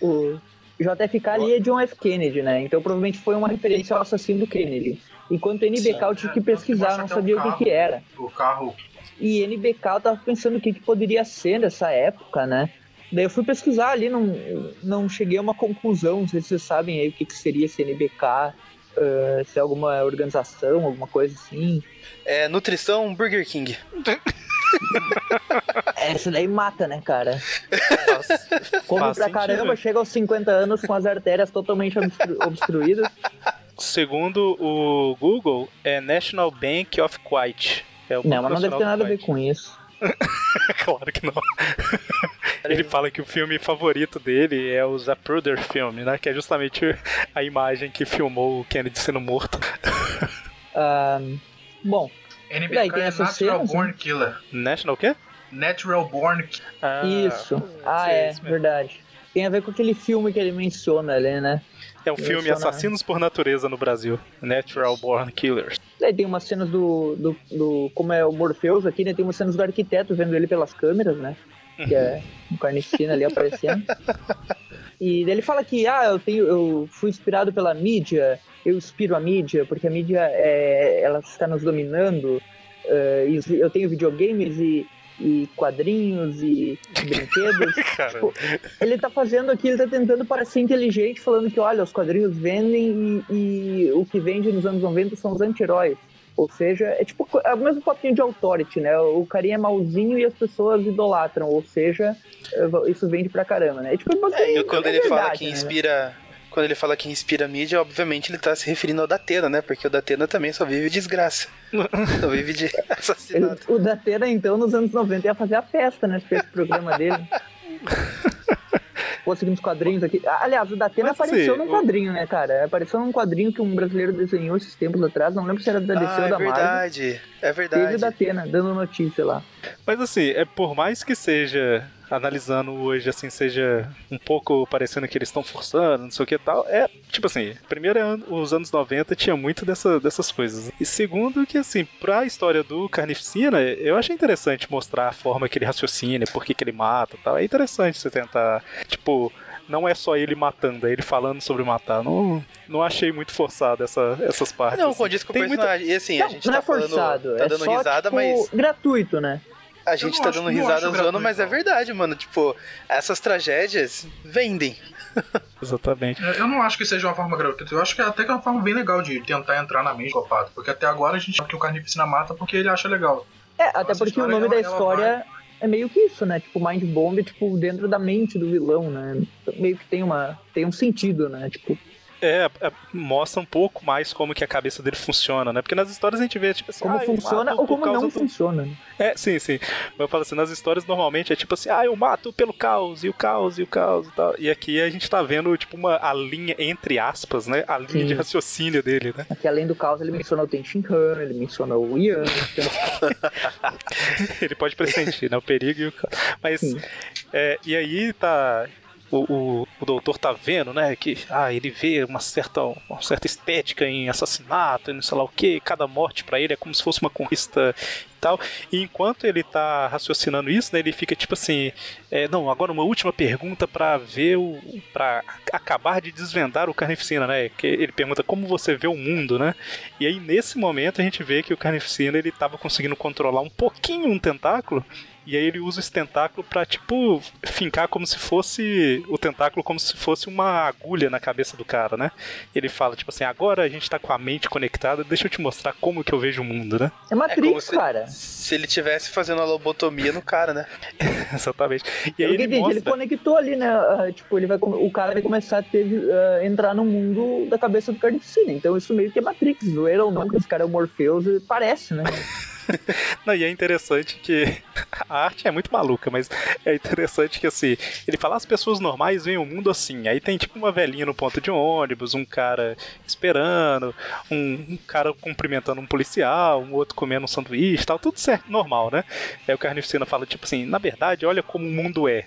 o JFK ali é John F. Kennedy, né? Então provavelmente foi uma referência ao assassino do Kennedy. Enquanto NBK eu tive que pesquisar, não sabia o que, que era. O carro. E NBK eu tava pensando o que, que poderia ser nessa época, né? Daí eu fui pesquisar ali, não, não cheguei a uma conclusão, não sei se vocês sabem aí o que, que seria CNBK, uh, se é alguma organização, alguma coisa assim. É Nutrição Burger King. Essa daí mata, né, cara? Come pra sentido. caramba, chega aos 50 anos com as artérias totalmente obstru obstruídas. Segundo o Google, é National Bank of Quiet. É não, mas não deve ter nada a ver com isso. claro que não. Ele fala que o filme favorito dele é o Zapruder filme, né? Que é justamente a imagem que filmou o Kennedy sendo morto. Um, bom, NBK daí tem é Natural cenas, Born né? Killer. National o quê? Natural Born ah, Isso. Ah, é, verdade. Tem a ver com aquele filme que ele menciona ali, né? É o filme Assassinos por Natureza no Brasil. Natural Born Killers. Daí tem umas cenas do, do, do, Como é o Morpheus aqui, né? Tem umas cenas do arquiteto vendo ele pelas câmeras, né? Que é um carnificina ali aparecendo. E ele fala que, ah, eu, tenho, eu fui inspirado pela mídia, eu inspiro a mídia, porque a mídia é, ela está nos dominando. Uh, eu tenho videogames e, e quadrinhos e brinquedos. tipo, ele tá fazendo aqui, ele tá tentando parecer inteligente, falando que, olha, os quadrinhos vendem e, e o que vende nos anos 90 são os anti-heróis. Ou seja, é tipo é o mesmo papinho de authority, né? O carinha é malzinho e as pessoas idolatram. Ou seja, isso vende pra caramba, né? É, tipo, é, e quando é ele verdade, fala que né? inspira quando ele fala que inspira mídia, obviamente ele tá se referindo ao Datena, né? Porque o Datena também só vive desgraça. só vive de assassinato. O Datena, então, nos anos 90 ia fazer a festa, né? Fez esse programa dele. Conseguimos quadrinhos aqui. Aliás, o Datena Mas, apareceu num quadrinho, né, cara? Apareceu num quadrinho que um brasileiro desenhou esses tempos atrás. Não lembro se era da DC ah, ou da Marvel. É verdade, é verdade. Teve o Datena, dando notícia lá. Mas assim, é por mais que seja analisando hoje, assim, seja um pouco parecendo que eles estão forçando, não sei o que tal, é, tipo assim, primeiro, é os anos 90 tinha muito dessa, dessas coisas. E segundo, que assim, pra história do Carnificina, eu achei interessante mostrar a forma que ele raciocina, por que, que ele mata tal. É interessante você tentar, tipo, não é só ele matando, é ele falando sobre matar. Não, não achei muito forçado essa, essas partes. Não, condiz com o personagem. Muita... E assim, não, a gente não tá é forçado, falando, tá é dando só, risada, tipo, mas. gratuito, né? A gente tá dando risada zoando, mas é verdade, mano. Tipo, essas tragédias vendem. Exatamente. É, eu não acho que seja uma forma gratuita. Eu acho que é até que é uma forma bem legal de tentar entrar na mente do psicopata. Porque até agora a gente sabe que o carnificina mata porque ele acha legal. É, até então, porque o nome da história é meio que isso, né? Tipo, Mind Bomb, tipo, dentro da mente do vilão, né? Meio que tem uma tem um sentido, né? Tipo, é, é, mostra um pouco mais como que a cabeça dele funciona, né? Porque nas histórias a gente vê, tipo assim... Como ah, funciona ou como não do... funciona. É, sim, sim. Eu falo assim, nas histórias normalmente é tipo assim, ah, eu mato pelo caos, e o caos, e o caos e tal. E aqui a gente tá vendo, tipo, uma, a linha, entre aspas, né? A linha sim. de raciocínio dele, né? Aqui além do caos ele menciona o Tenshin Han, ele menciona o Ian. ele pode pressentir, né? O perigo e o caos. Mas, é, e aí tá o, o, o, doutor tá vendo, né, que ah, ele vê uma certa, uma certa estética em assassinato e não sei lá o que, cada morte para ele é como se fosse uma conquista e tal. E enquanto ele tá raciocinando isso, né, ele fica tipo assim, é, não, agora uma última pergunta para ver o para acabar de desvendar o Carnificina, né? Que ele pergunta como você vê o mundo, né? E aí nesse momento a gente vê que o Carnificina ele tava conseguindo controlar um pouquinho um tentáculo e aí ele usa esse tentáculo pra, tipo, fincar como se fosse. O tentáculo como se fosse uma agulha na cabeça do cara, né? Ele fala, tipo assim, agora a gente tá com a mente conectada, deixa eu te mostrar como que eu vejo o mundo, né? É Matrix, é cara. Se ele tivesse fazendo a lobotomia no cara, né? Exatamente. E aí ele, mostra... ele conectou ali, né? Uh, tipo, ele vai, o cara vai começar a ter, uh, entrar no mundo da cabeça do Carnificina. Então isso meio que é Matrix. Zoeira ou não, que esse cara é o Morpheus, parece, né? Não, e é interessante que a arte é muito maluca, mas é interessante que assim, ele fala as pessoas normais veem o mundo assim. Aí tem tipo uma velhinha no ponto de ônibus, um cara esperando, um, um cara cumprimentando um policial, um outro comendo um sanduíche, tal, tudo certo, normal, né? Aí o Carnificina fala tipo assim, na verdade, olha como o mundo é.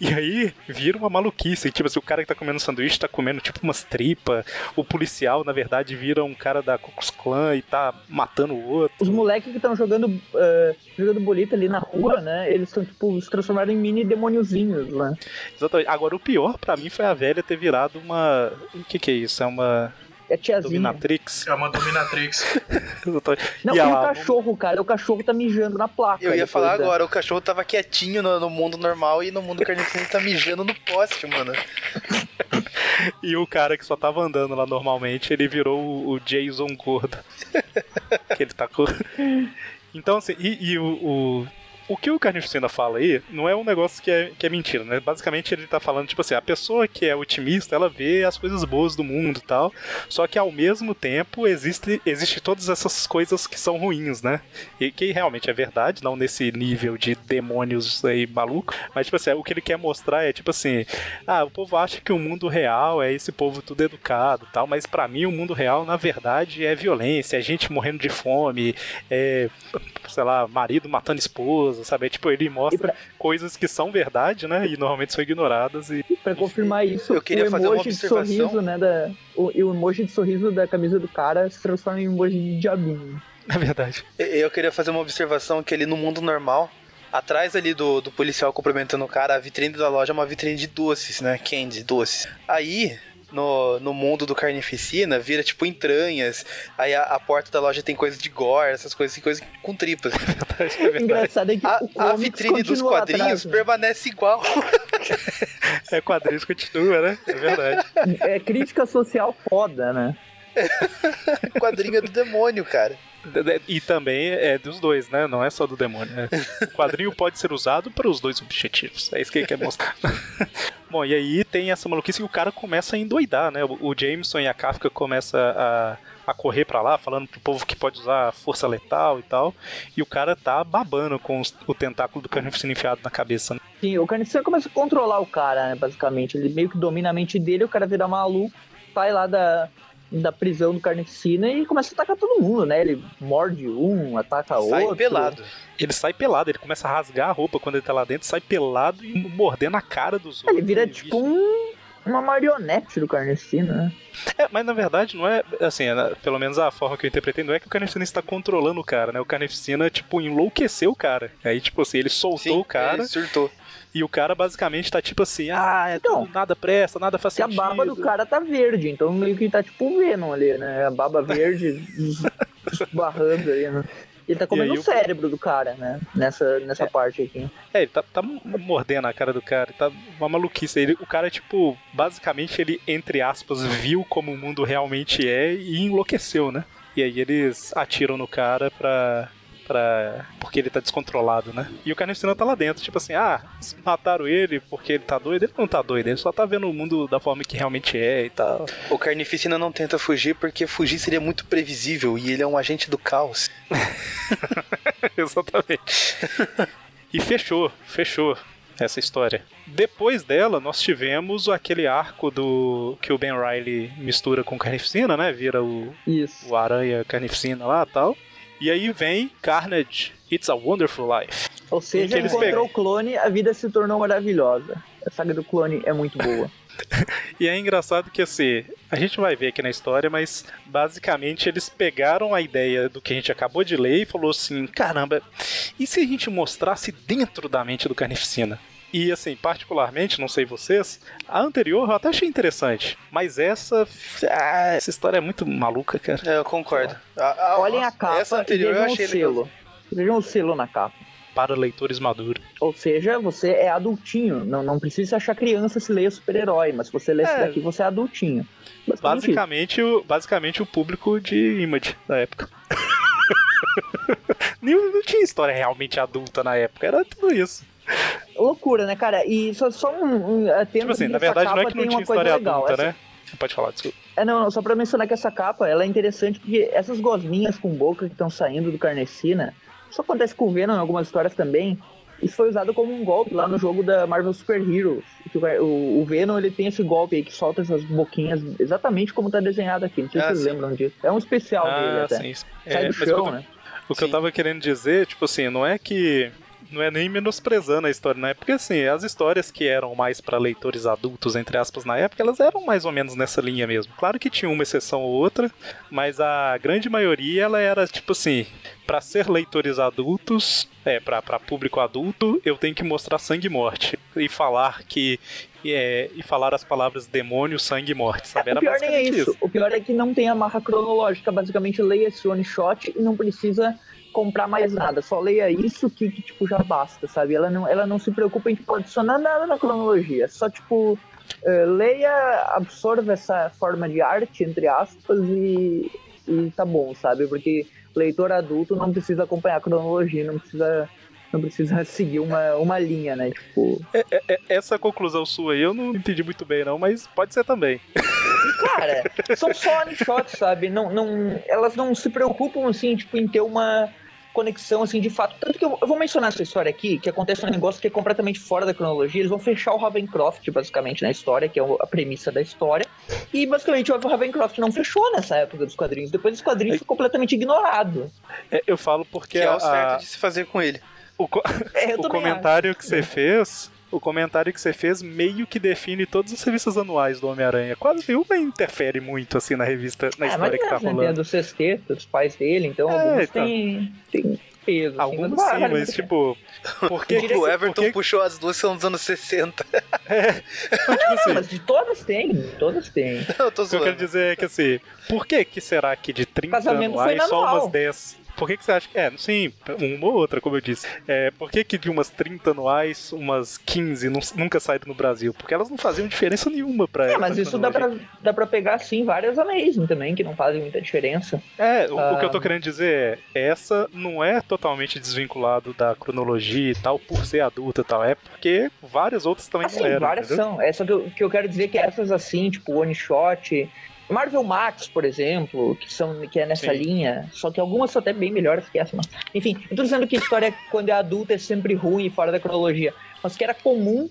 E aí vira uma maluquice. Tipo assim, o cara que tá comendo sanduíche tá comendo tipo umas tripas. O policial, na verdade, vira um cara da Klux Klan e tá matando o outro. Os moleques que estão jogando, uh, jogando bolita ali na rua, né? Eles estão, tipo, se transformaram em mini demôniozinhos lá. Exatamente. Agora, o pior para mim foi a velha ter virado uma. O que que é isso? É uma. É tiazinha. Dominatrix. É uma Dominatrix. Não, e, e o cachorro, cara, o cachorro tá mijando na placa. Eu ia falar da... agora, o cachorro tava quietinho no, no, mundo normal e no mundo carnificina tá mijando no poste, mano. e o cara que só tava andando lá normalmente, ele virou o, o Jason gordo. que ele tá com... Então, assim, e, e o, o o que o Carnificina fala aí não é um negócio que é, que é mentira, né? Basicamente ele tá falando, tipo assim, a pessoa que é otimista, ela vê as coisas boas do mundo e tal, só que ao mesmo tempo existe, existe todas essas coisas que são ruins, né? E que realmente é verdade, não nesse nível de demônios aí maluco, mas tipo assim, o que ele quer mostrar é tipo assim, ah, o povo acha que o mundo real é esse povo tudo educado tal, mas para mim o mundo real, na verdade, é violência, é gente morrendo de fome, é, sei lá, marido matando esposa, causa, sabe? É, tipo, ele mostra pra... coisas que são verdade, né? E normalmente são ignoradas. E, e pra confirmar isso, eu queria o emoji fazer uma observação. de sorriso, né? Da, o, o emoji de sorriso da camisa do cara se transforma em emoji de diabinho. É verdade. Eu queria fazer uma observação que ele no mundo normal, atrás ali do, do policial cumprimentando o cara, a vitrine da loja é uma vitrine de doces, né? Candy, doces. Aí, no, no mundo do carnificina vira tipo entranhas. Aí a, a porta da loja tem coisas de gore, essas coisas, assim, coisas com tripas. É verdade, Engraçado é que a, a vitrine dos quadrinhos atrás, né? permanece igual. é, quadrinhos continua, né? É verdade. É crítica social foda, né? Quadrinho é do demônio, cara. E também é dos dois, né? Não é só do demônio. Né? O quadrinho pode ser usado para os dois objetivos. É isso que ele quer mostrar. Bom, e aí tem essa maluquice que o cara começa a endoidar, né? O Jameson e a Kafka começam a, a correr para lá, falando pro povo que pode usar força letal e tal. E o cara tá babando com os, o tentáculo do carnificina enfiado na cabeça. Né? Sim, o carnificina começa a controlar o cara, né? Basicamente. Ele meio que domina a mente dele, o cara vira maluco, sai lá da, da prisão do Carnificina e começa a atacar todo mundo, né? Ele morde um, ataca sai outro. Sai pelado. Ele sai pelado, ele começa a rasgar a roupa quando ele tá lá dentro, sai pelado e mordendo a cara dos outros. Ele vira tipo um, uma marionete do Carnificina, né? É, mas na verdade não é, assim, é, pelo menos a forma que eu interpretei, não é que o Carnificina está controlando o cara, né? O Carnificina, tipo, enlouqueceu o cara. Aí, tipo assim, ele soltou Sim, o cara. Ele surtou. E o cara basicamente tá tipo assim, ah, é então, tudo, nada presta, nada faz sentido. a barba do cara tá verde, então meio que tá tipo um Venom ali, né? A barba verde esbarrando aí, né? Ele tá comendo o cérebro do cara, né? Nessa, nessa é, parte aqui. É, ele tá, tá, mordendo a cara do cara, tá uma maluquice. Ele, o cara, tipo, basicamente ele, entre aspas, viu como o mundo realmente é e enlouqueceu, né? E aí eles atiram no cara pra pra... porque ele tá descontrolado, né? E o Carnificina tá lá dentro, tipo assim, ah, mataram ele porque ele tá doido. Ele não tá doido, ele só tá vendo o mundo da forma que realmente é e tal. O Carnificina não tenta fugir porque fugir seria muito previsível e ele é um agente do caos. Exatamente. e fechou, fechou essa história. Depois dela, nós tivemos aquele arco do que o Ben Riley mistura com Carnificina, né? Vira o, Isso. o Aranha Carnificina lá tal. E aí vem Carnage, It's a Wonderful Life. Ou seja, encontrou pegam... o clone, a vida se tornou maravilhosa. A saga do clone é muito boa. e é engraçado que assim, a gente vai ver aqui na história, mas basicamente eles pegaram a ideia do que a gente acabou de ler e falou assim: caramba, e se a gente mostrasse dentro da mente do Carnificina? E assim, particularmente, não sei vocês, a anterior eu até achei interessante. Mas essa. Ah, essa história é muito maluca, cara. É, eu concordo. A, a, Olhem a capa essa anterior e vejam o selo. Vejam o selo na capa. Para leitores maduros. Ou seja, você é adultinho. Não, não precisa achar criança se ler super-herói, mas se você ler é. esse daqui, você é adultinho. Basicamente, o, basicamente o público de Image da época. não, não tinha história realmente adulta na época, era tudo isso. Loucura, né, cara? E só, só um. um tipo assim, na verdade não é que não tinha história legal. adulta, essa... né? Pode falar, desculpa. É, não, só pra mencionar que essa capa ela é interessante porque essas gosminhas com boca que estão saindo do Carnecina, isso acontece com o Venom em algumas histórias também. Isso foi usado como um golpe lá no jogo da Marvel Super Heroes. O, o Venom ele tem esse golpe aí que solta essas boquinhas exatamente como tá desenhado aqui. Não sei ah, se vocês sim. lembram disso. É um especial ah, dele até. Sim. Sai é, do chão, né? O que sim. eu tava querendo dizer, tipo assim, não é que não é nem menosprezando a história época, porque assim, as histórias que eram mais para leitores adultos, entre aspas, na época, elas eram mais ou menos nessa linha mesmo. Claro que tinha uma exceção ou outra, mas a grande maioria ela era tipo assim, para ser leitores adultos, é, para público adulto, eu tenho que mostrar sangue e morte e falar que é, e falar as palavras demônio, sangue e morte, sabe? É, o pior nem é isso. isso. O pior é que não tem a marra cronológica. Basicamente, leia esse one shot e não precisa comprar mais nada, só leia isso que, que, tipo, já basta, sabe? Ela não, ela não se preocupa em tipo, adicionar nada na cronologia, só, tipo, uh, leia, absorva essa forma de arte, entre aspas, e, e tá bom, sabe? Porque leitor adulto não precisa acompanhar a cronologia, não precisa não precisa seguir uma, uma linha, né? Tipo. É, é, é, essa conclusão sua aí eu não entendi muito bem, não, mas pode ser também. Cara, são só one shots, sabe? Não, não, elas não se preocupam assim, tipo, em ter uma conexão, assim, de fato. Tanto que eu, eu, vou mencionar essa história aqui, que acontece um negócio que é completamente fora da cronologia. Eles vão fechar o Ravencroft, basicamente, na história, que é a premissa da história. E, basicamente, o Ravencroft não fechou nessa época dos quadrinhos. Depois dos quadrinhos é... foi completamente ignorado. É, eu falo porque... Que é o certo a... de se fazer com ele. O, co é, o comentário acho. que você fez o comentário que você fez meio que define todas as revistas anuais do Homem-Aranha. Quase nenhuma interfere muito assim na revista, na é, história que tá rolando. Né, do sexteto, dos pais dele, então é, alguns então... tem, tem peso. Assim, alguns mas sim, mas tipo. Porque o Everton porque... puxou as duas são dos anos 60. É. Mas, tipo assim, mas de todas tem, todas tem. Eu tô zoando. O que eu quero dizer é que assim, por que que será que de 30 anuais só umas 10 por que, que você acha que. É, sim, uma ou outra, como eu disse. É, por que, que de umas 30 anuais, umas 15 não, nunca saíram no Brasil? Porque elas não faziam diferença nenhuma pra É, mas isso dá pra, dá pra pegar, sim, várias Amazing também, que não fazem muita diferença. É, o, ah. o que eu tô querendo dizer é, essa não é totalmente desvinculado da cronologia e tal, por ser adulta e tal. É porque várias outras também assim, não eram. várias entendeu? são. Essa que eu, que eu quero dizer é que essas assim, tipo, one shot Marvel Max, por exemplo, que, são, que é nessa Sim. linha, só que algumas são até bem melhores que essa. Mas... Enfim, eu tô dizendo que a história, quando é adulta, é sempre ruim e fora da cronologia, mas que era comum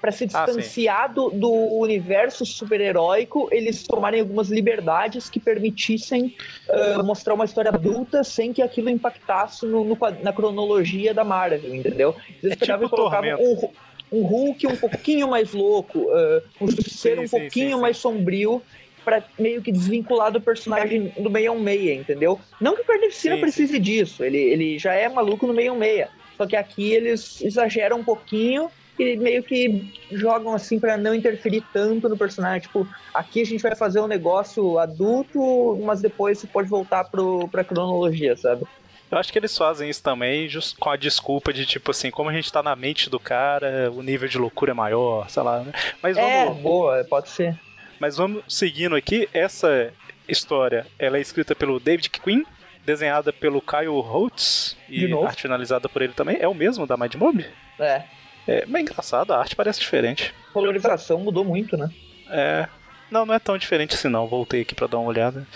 para se ah, distanciar ah, do, do, universo super-heróico, eles tomarem algumas liberdades que permitissem uh, mostrar uma história adulta sem que aquilo impactasse no, no, na cronologia da Marvel, entendeu? Eles é pegavam tipo e colocavam um, um Hulk um pouquinho mais louco, uh, um Justiceiro um sim, pouquinho sim, mais sombrio, para meio que desvincular do personagem do 616, entendeu? Não que o Carnificina precise sim. disso, ele, ele já é maluco no 616. Só que aqui eles exageram um pouquinho e meio que jogam assim para não interferir tanto no personagem. Tipo, aqui a gente vai fazer um negócio adulto, mas depois você pode voltar pro, pra cronologia, sabe? Eu acho que eles fazem isso também com a desculpa de, tipo assim, como a gente tá na mente do cara, o nível de loucura é maior, sei lá, né? Mas é, vamos... É, boa, pode ser. Mas vamos seguindo aqui. Essa história ela é escrita pelo David Quinn, desenhada pelo Kyle Holtz e arte finalizada por ele também. É o mesmo da Mind Mob? É. É bem engraçado, a arte parece diferente. A colorização mudou muito, né? É. Não, não é tão diferente assim não. Voltei aqui para dar uma olhada.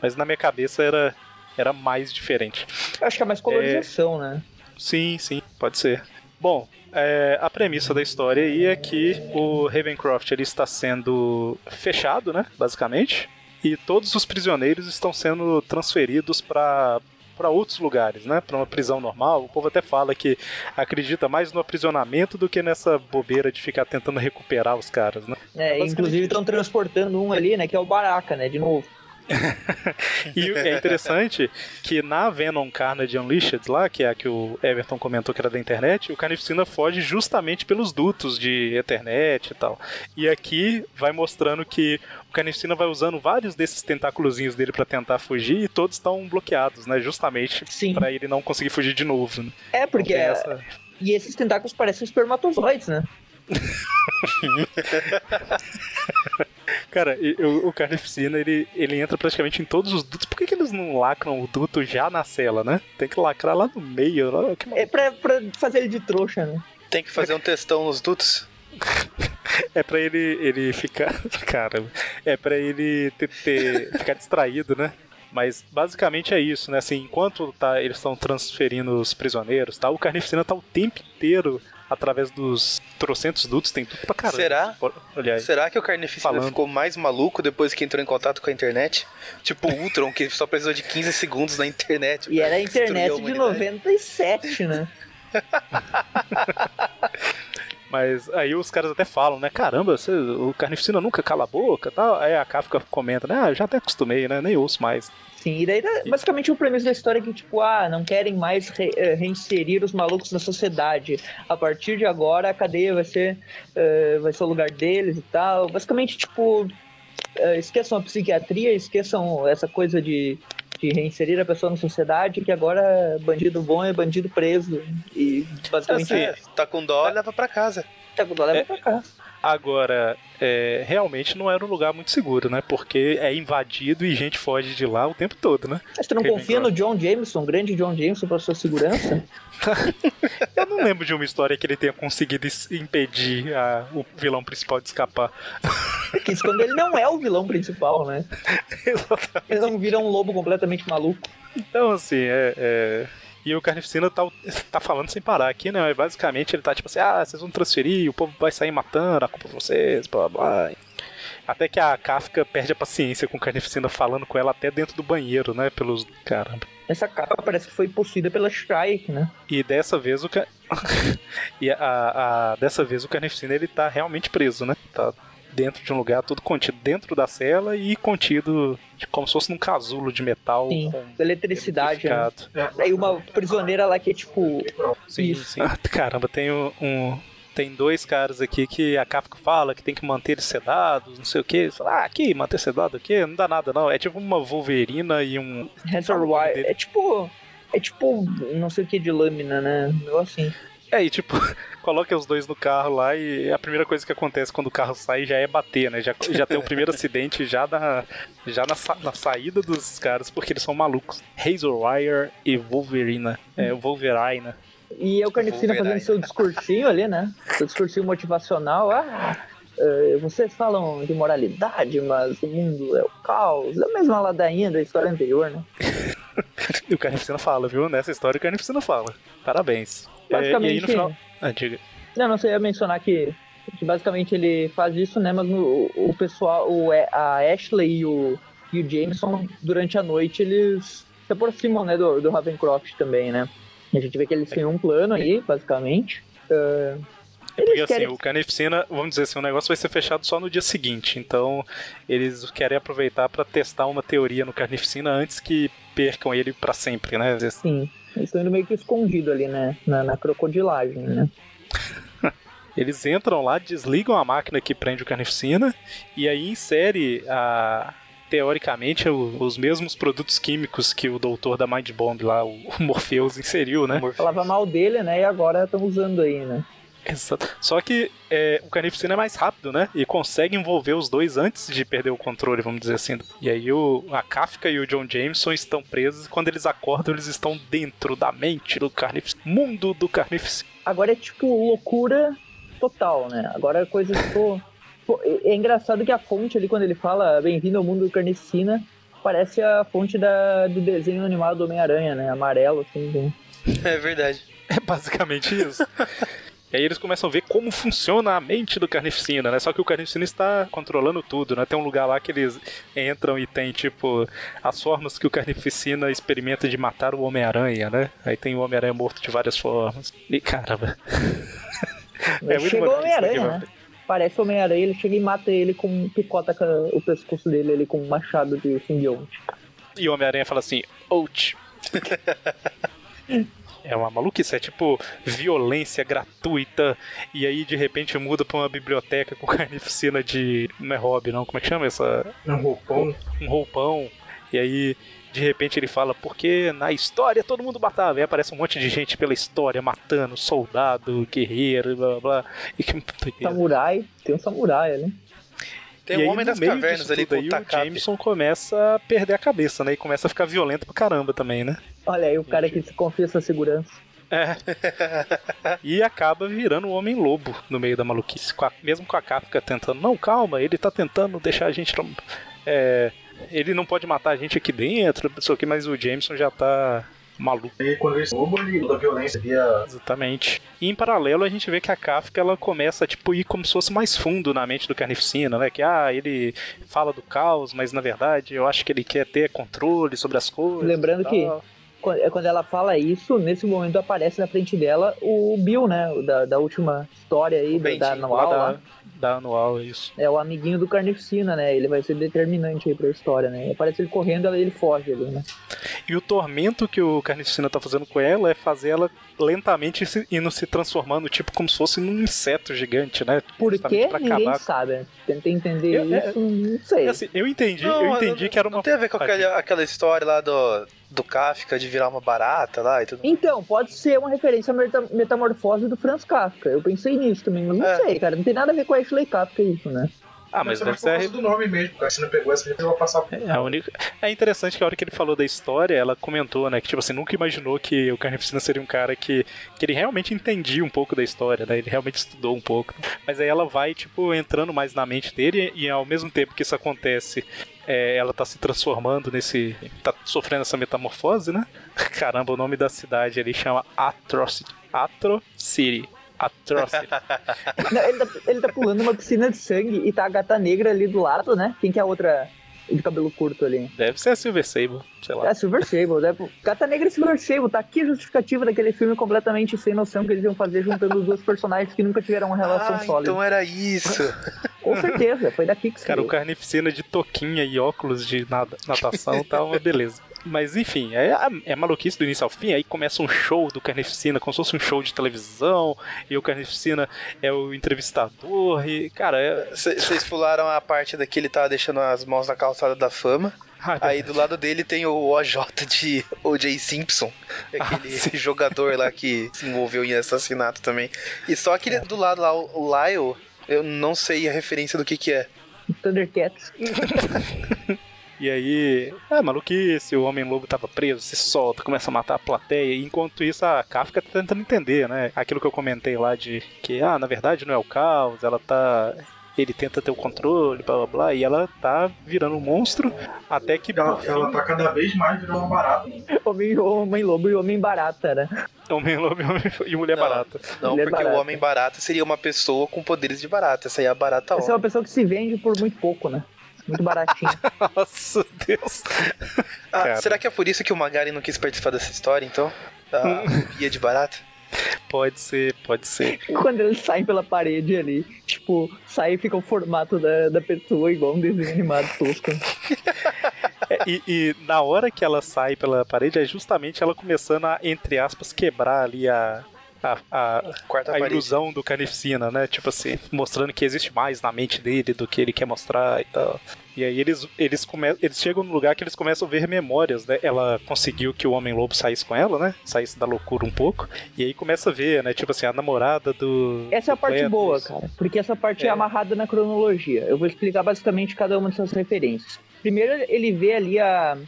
Mas na minha cabeça era, era mais diferente. Eu acho que é mais colorização, é... né? Sim, sim, pode ser. Bom, é, a premissa da história aí é que o Ravencroft ele está sendo fechado, né, basicamente, e todos os prisioneiros estão sendo transferidos para para outros lugares, né? Para uma prisão normal. O povo até fala que acredita mais no aprisionamento do que nessa bobeira de ficar tentando recuperar os caras, né? É, inclusive estão transportando um ali, né? Que é o Baraka, né? De novo. e é interessante que na Venom Carnage Unleashed lá, que é a que o Everton comentou que era da internet, o Carnificina foge justamente pelos dutos de Ethernet e tal. E aqui vai mostrando que o Carnificina vai usando vários desses tentáculozinhos dele para tentar fugir e todos estão bloqueados, né? Justamente para ele não conseguir fugir de novo. Né? É, porque... Então, essa... E esses tentáculos parecem espermatozoides, né? Cara, o, o Carnificina, ele, ele entra praticamente em todos os dutos. Por que, que eles não lacram o duto já na cela, né? Tem que lacrar lá no meio. Lá, é pra, pra fazer ele de trouxa, né? Tem que fazer um testão nos dutos. é pra ele, ele ficar. Cara, é pra ele ter, ter, ficar distraído, né? Mas basicamente é isso, né? Assim, enquanto tá, eles estão transferindo os prisioneiros, tá, o Carnificina tá o tempo inteiro através dos trocentos dutos, tem tudo pra caramba. Será? Aliás, Será que o Carnificina ficou mais maluco depois que entrou em contato com a internet? Tipo o Ultron, que só precisou de 15 segundos na internet. E era a internet a de 97, né? Mas aí os caras até falam, né? Caramba, você, o Carnificina nunca cala a boca tal. Aí a Kafka comenta, né? Ah, já até acostumei, né? Nem ouço mais. Sim, e daí basicamente o premissa da história é que, tipo, ah, não querem mais re eh, reinserir os malucos na sociedade. A partir de agora a cadeia vai ser, uh, vai ser o lugar deles e tal. Basicamente, tipo, uh, esqueçam a psiquiatria, esqueçam essa coisa de, de reinserir a pessoa na sociedade, que agora bandido bom é bandido preso. E basicamente. É, tá com dó, leva pra casa. Tá com dó, leva é. pra casa. Agora, é, realmente não era um lugar muito seguro, né? Porque é invadido e gente foge de lá o tempo todo, né? Mas tu não confia no John Jameson, grande John Jameson, pra sua segurança? Eu não lembro de uma história que ele tenha conseguido impedir a, o vilão principal de escapar. É isso quando ele não é o vilão principal, né? Exatamente. Ele não vira um lobo completamente maluco. Então, assim, é... é e o Carnificina tá, tá falando sem parar aqui, né? Basicamente ele tá tipo assim, ah, vocês vão transferir, o povo vai sair matando, a culpa de vocês, blá blá. Até que a Kafka perde a paciência com o Carnificina falando com ela até dentro do banheiro, né? Pelos. Caramba. Essa capa parece que foi possuída pela Shrike, né? E dessa vez o e a, a, dessa vez o Carnificina ele tá realmente preso, né? Tá dentro de um lugar tudo contido dentro da cela e contido como se fosse num casulo de metal. Sim, eletricidade. Né? É. E uma prisioneira lá que é tipo. Sim, Isso. sim. Caramba, tem um, tem dois caras aqui que a Kafka fala que tem que manter eles sedados, não sei o que. Ah, aqui, manter sedado aqui, não dá nada não. É tipo uma Wolverina e um. Razorwire. É tipo. É tipo, não sei o que de lâmina, né? Um assim. É, e tipo, coloca os dois no carro lá e a primeira coisa que acontece quando o carro sai já é bater, né? Já, já tem o primeiro acidente já, na, já na, na saída dos caras, porque eles são malucos. Razorwire e Wolverina. É, Wolverine. E é o Carnificina fazendo seu discursinho ali, né? Seu discursinho motivacional. Ah, uh, vocês falam de moralidade, mas o mundo é o caos. É a mesma ladainha da história anterior, né? e o Carnificina fala, viu? Nessa história o Carnificina fala. Parabéns. Basicamente, é, e aí no final... Ah, diga. Não, não sei, ia mencionar que, que basicamente ele faz isso, né? Mas no, o pessoal, o, a Ashley e o, e o Jameson, durante a noite, eles se aproximam, né, do, do Ravencroft também, né? A gente vê que eles têm um plano aí, basicamente. Uh, porque assim, querem... o Carnificina, vamos dizer assim, o negócio vai ser fechado só no dia seguinte. Então, eles querem aproveitar para testar uma teoria no Carnificina antes que percam ele para sempre, né? Sim, eles estão indo meio que escondido ali, né? Na, na crocodilagem, né? eles entram lá, desligam a máquina que prende o Carnificina e aí insere a, teoricamente, os mesmos produtos químicos que o doutor da Mind Bomb lá, o Morpheus, inseriu, né? Falava mal dele, né? E agora estão usando aí, né? Exato. Só que é, o Carnificina é mais rápido, né? E consegue envolver os dois antes de perder o controle, vamos dizer assim. E aí o, a Kafka e o John Jameson estão presos e quando eles acordam, eles estão dentro da mente do Carnificina. Mundo do Carnificina. Agora é tipo loucura total, né? Agora a coisa ficou... É engraçado que a fonte ali, quando ele fala Bem-vindo ao mundo do Carnificina, parece a fonte da, do desenho animado do Homem-Aranha, né? Amarelo, assim. Bem... É verdade. É basicamente isso. E aí eles começam a ver como funciona a mente do Carnificina, né? Só que o Carnificina está controlando tudo, né? Tem um lugar lá que eles entram e tem, tipo, as formas que o Carnificina experimenta de matar o Homem-Aranha, né? Aí tem o Homem-Aranha morto de várias formas. E caramba. é muito Chegou o Homem-Aranha, né? Parece o Homem-Aranha, ele chega e mata ele com picota o pescoço dele ali com um machado de simbionte. E o Homem-Aranha fala assim, ouch. É uma maluquice, é tipo violência gratuita, e aí de repente muda pra uma biblioteca com carnificina de. Não é hobby, não? Como é que chama essa? Um roupão. Um roupão. E aí de repente ele fala, porque na história todo mundo matava. E aparece um monte de gente pela história matando, soldado, guerreiro, blá blá blá. E que... Samurai, tem um samurai ali. Tem o um Homem das Cavernas ali com o Jameson começa a perder a cabeça, né? E começa a ficar violento pra caramba também, né? Olha aí o cara que se confia essa segurança. É. e acaba virando um homem lobo no meio da maluquice. Com a, mesmo com a Kafka tentando, não, calma, ele tá tentando deixar a gente. É, ele não pode matar a gente aqui dentro, pessoa que, mas o Jameson já tá maluco. E quando ele soube, ele da violência via. Exatamente. E em paralelo a gente vê que a Kafka ela começa tipo, a ir como se fosse mais fundo na mente do Carnificina, né? Que ah, ele fala do caos, mas na verdade eu acho que ele quer ter controle sobre as coisas. Lembrando que quando ela fala isso, nesse momento aparece na frente dela o Bill, né? Da, da última história aí, da, da anual lá da anual, é isso. É o amiguinho do Carnificina, né? Ele vai ser determinante aí pra história, né? Aparece ele correndo, ele foge ali, né? E o tormento que o Carnificina tá fazendo com ela é fazer ela lentamente se, indo se transformando, tipo, como se fosse num inseto gigante, né? Por que ninguém sabe. Tentei entender eu, é, isso, é, não sei. Assim, eu entendi, não, eu entendi que era uma... Não tem a ver com aquela, aquela história lá do do Kafka de virar uma barata lá e tudo Então, pode ser uma referência à metamorfose do Franz Kafka. Eu pensei nisso também, mas não é. sei, cara. Não tem nada a ver com a Ashley Kafka isso, né? Ah, mas, deve ser. do nome mesmo, porque a China pegou essa gente vai passar é, a única... é interessante que a hora que ele falou da história, ela comentou, né? Que tipo assim, nunca imaginou que o Carnificina seria um cara que, que ele realmente entendia um pouco da história, né? Ele realmente estudou um pouco. Mas aí ela vai, tipo, entrando mais na mente dele e ao mesmo tempo que isso acontece, é, ela tá se transformando nesse. tá sofrendo essa metamorfose, né? Caramba, o nome da cidade ali chama Atrocity. Atro City. Atrocity. Não, ele, tá, ele tá pulando uma piscina de sangue e tá a gata negra ali do lado, né? Quem que é a outra de cabelo curto ali. Deve ser a Silver Sable, sei lá. É, Silver Sable. Deve... Gata Negra e Silver Sable. Tá aqui a justificativa daquele filme completamente sem noção que eles iam fazer juntando os dois personagens que nunca tiveram uma relação ah, sólida. então era isso. Com certeza, foi da Pixar. Cara, o Carnificina de toquinha e óculos de natação tá uma beleza. Mas enfim, é, é maluquice do início ao fim. Aí começa um show do Carnificina, como se fosse um show de televisão. E o Carnificina é o entrevistador. E, cara, vocês é... pularam a parte daqui, ele tava deixando as mãos na calçada da fama. Ah, Aí do lado dele tem o OJ de O.J. Simpson, aquele ah, jogador lá que se envolveu em assassinato também. E só aquele do lado lá, o Lyle, eu não sei a referência do que que é. Thundercats. E aí, é maluquice, o Homem-Lobo tava preso, se solta, começa a matar a plateia. E enquanto isso, a Kafka tá tentando entender, né? Aquilo que eu comentei lá de que, ah, na verdade não é o caos, ela tá ele tenta ter o controle, blá blá blá, e ela tá virando um monstro, até que. Ela, ela tá cada vez mais virando uma barata. Homem, homem lobo e homem barata, né? Homem lobo e, homem, e mulher não, barata. Não, mulher porque barata. o homem barata seria uma pessoa com poderes de barata. Essa aí é a barata Essa é uma pessoa que se vende por muito pouco, né? Muito baratinho. Nossa, Deus. Ah, será que é por isso que o Magari não quis participar dessa história, então? Da guia de barata? Pode ser, pode ser. Quando eles saem pela parede ali, tipo, sai e fica o formato da, da pessoa igual um desenho animado tosco. É, e, e, na hora que ela sai pela parede, é justamente ela começando a, entre aspas, quebrar ali a, a, a, a ilusão do Carnificina, né? Tipo assim, mostrando que existe mais na mente dele do que ele quer mostrar e tal. E aí eles, eles, come, eles chegam no lugar que eles começam a ver memórias, né? Ela conseguiu que o Homem-Lobo saísse com ela, né? Saísse da loucura um pouco. E aí começa a ver, né? Tipo assim, a namorada do. Essa é a parte boa, cara. Porque essa parte é. é amarrada na cronologia. Eu vou explicar basicamente cada uma dessas referências. Primeiro, ele vê ali a,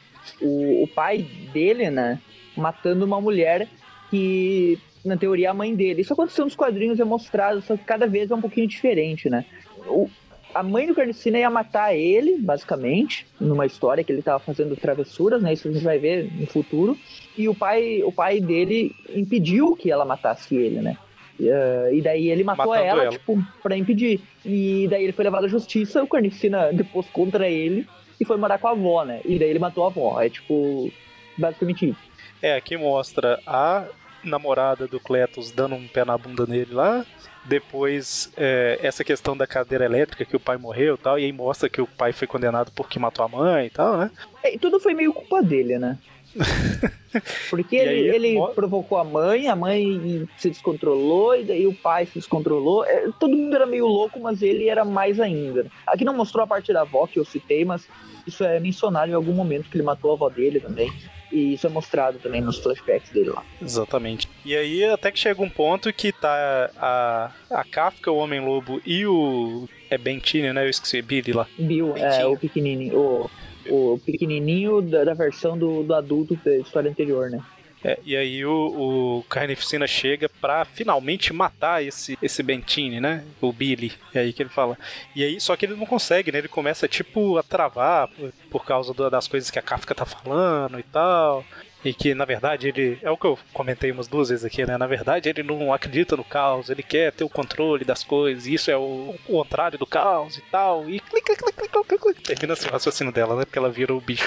o, o pai dele, né? Matando uma mulher que na teoria, a mãe dele. Isso aconteceu nos quadrinhos, é mostrado, só que cada vez é um pouquinho diferente, né? O, a mãe do Carnicina ia matar ele, basicamente, numa história que ele estava fazendo travessuras, né? Isso a gente vai ver no futuro. E o pai, o pai dele impediu que ela matasse ele, né? Uh, e daí ele matou ela, ela, tipo, pra impedir. E daí ele foi levado à justiça, o Carnicina depois contra ele e foi morar com a avó, né? E daí ele matou a avó. É tipo, basicamente isso. É, aqui mostra a namorada do Cletus dando um pé na bunda nele lá. Depois, é, essa questão da cadeira elétrica, que o pai morreu e tal, e aí mostra que o pai foi condenado porque matou a mãe e tal, né? É, e tudo foi meio culpa dele, né? Porque ele, ele provocou a mãe, a mãe se descontrolou, e daí o pai se descontrolou. É, todo mundo era meio louco, mas ele era mais ainda. Aqui não mostrou a parte da avó que eu citei, mas isso é mencionado em algum momento que ele matou a avó dele também. E isso é mostrado também nos flashbacks dele lá. Exatamente. E aí até que chega um ponto que tá a, a Kafka, o Homem-Lobo e o... É Bentini, né? Eu esqueci, Billy lá. Bill, é, o pequenininho. O, o pequenininho da, da versão do, do adulto da história anterior, né? É, e aí o, o Carnificina chega pra finalmente matar esse, esse Bentini, né? O Billy. E aí que ele fala. E aí, só que ele não consegue, né? Ele começa, tipo, a travar por, por causa do, das coisas que a Kafka tá falando e tal. E que, na verdade, ele. É o que eu comentei umas duas vezes aqui, né? Na verdade, ele não acredita no caos, ele quer ter o controle das coisas, e isso é o, o contrário do caos e tal. E clica, clica, clica, clica. Termina assim o raciocínio dela, né? Porque ela vira o bicho.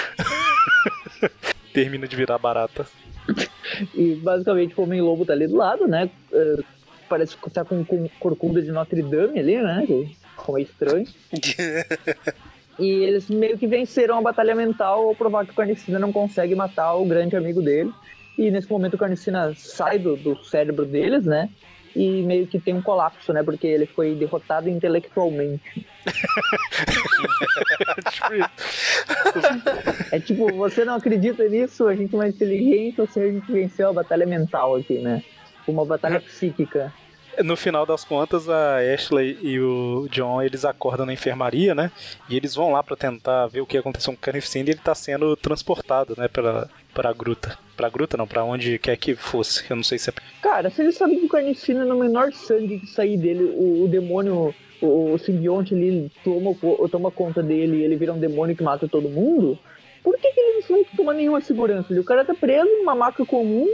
Termina de virar barata. E basicamente o Homem-Lobo tá ali do lado, né? Uh, parece que tá com, com corcunda de Notre Dame ali, né? Como é estranho. e eles meio que venceram a batalha mental ao provar que o Carnicina não consegue matar o grande amigo dele. E nesse momento o Carnicina sai do, do cérebro deles, né? e meio que tem um colapso, né? Porque ele foi derrotado intelectualmente. É tipo, você não acredita nisso, a gente é mais inteligente, ou seja, a gente venceu a batalha mental aqui, né? Uma batalha psíquica. No final das contas, a Ashley e o John, eles acordam na enfermaria, né? E eles vão lá para tentar ver o que aconteceu com o Carnificina e ele tá sendo transportado, né, pela, pra gruta. Pra gruta não, pra onde quer que fosse. Eu não sei se é. Cara, se ele sabe que o Carnificina, no menor sangue que sair dele, o, o demônio, o, o simbionte ali toma, toma conta dele e ele vira um demônio que mata todo mundo, por que, que ele não toma nenhuma segurança? O cara tá preso numa maca comum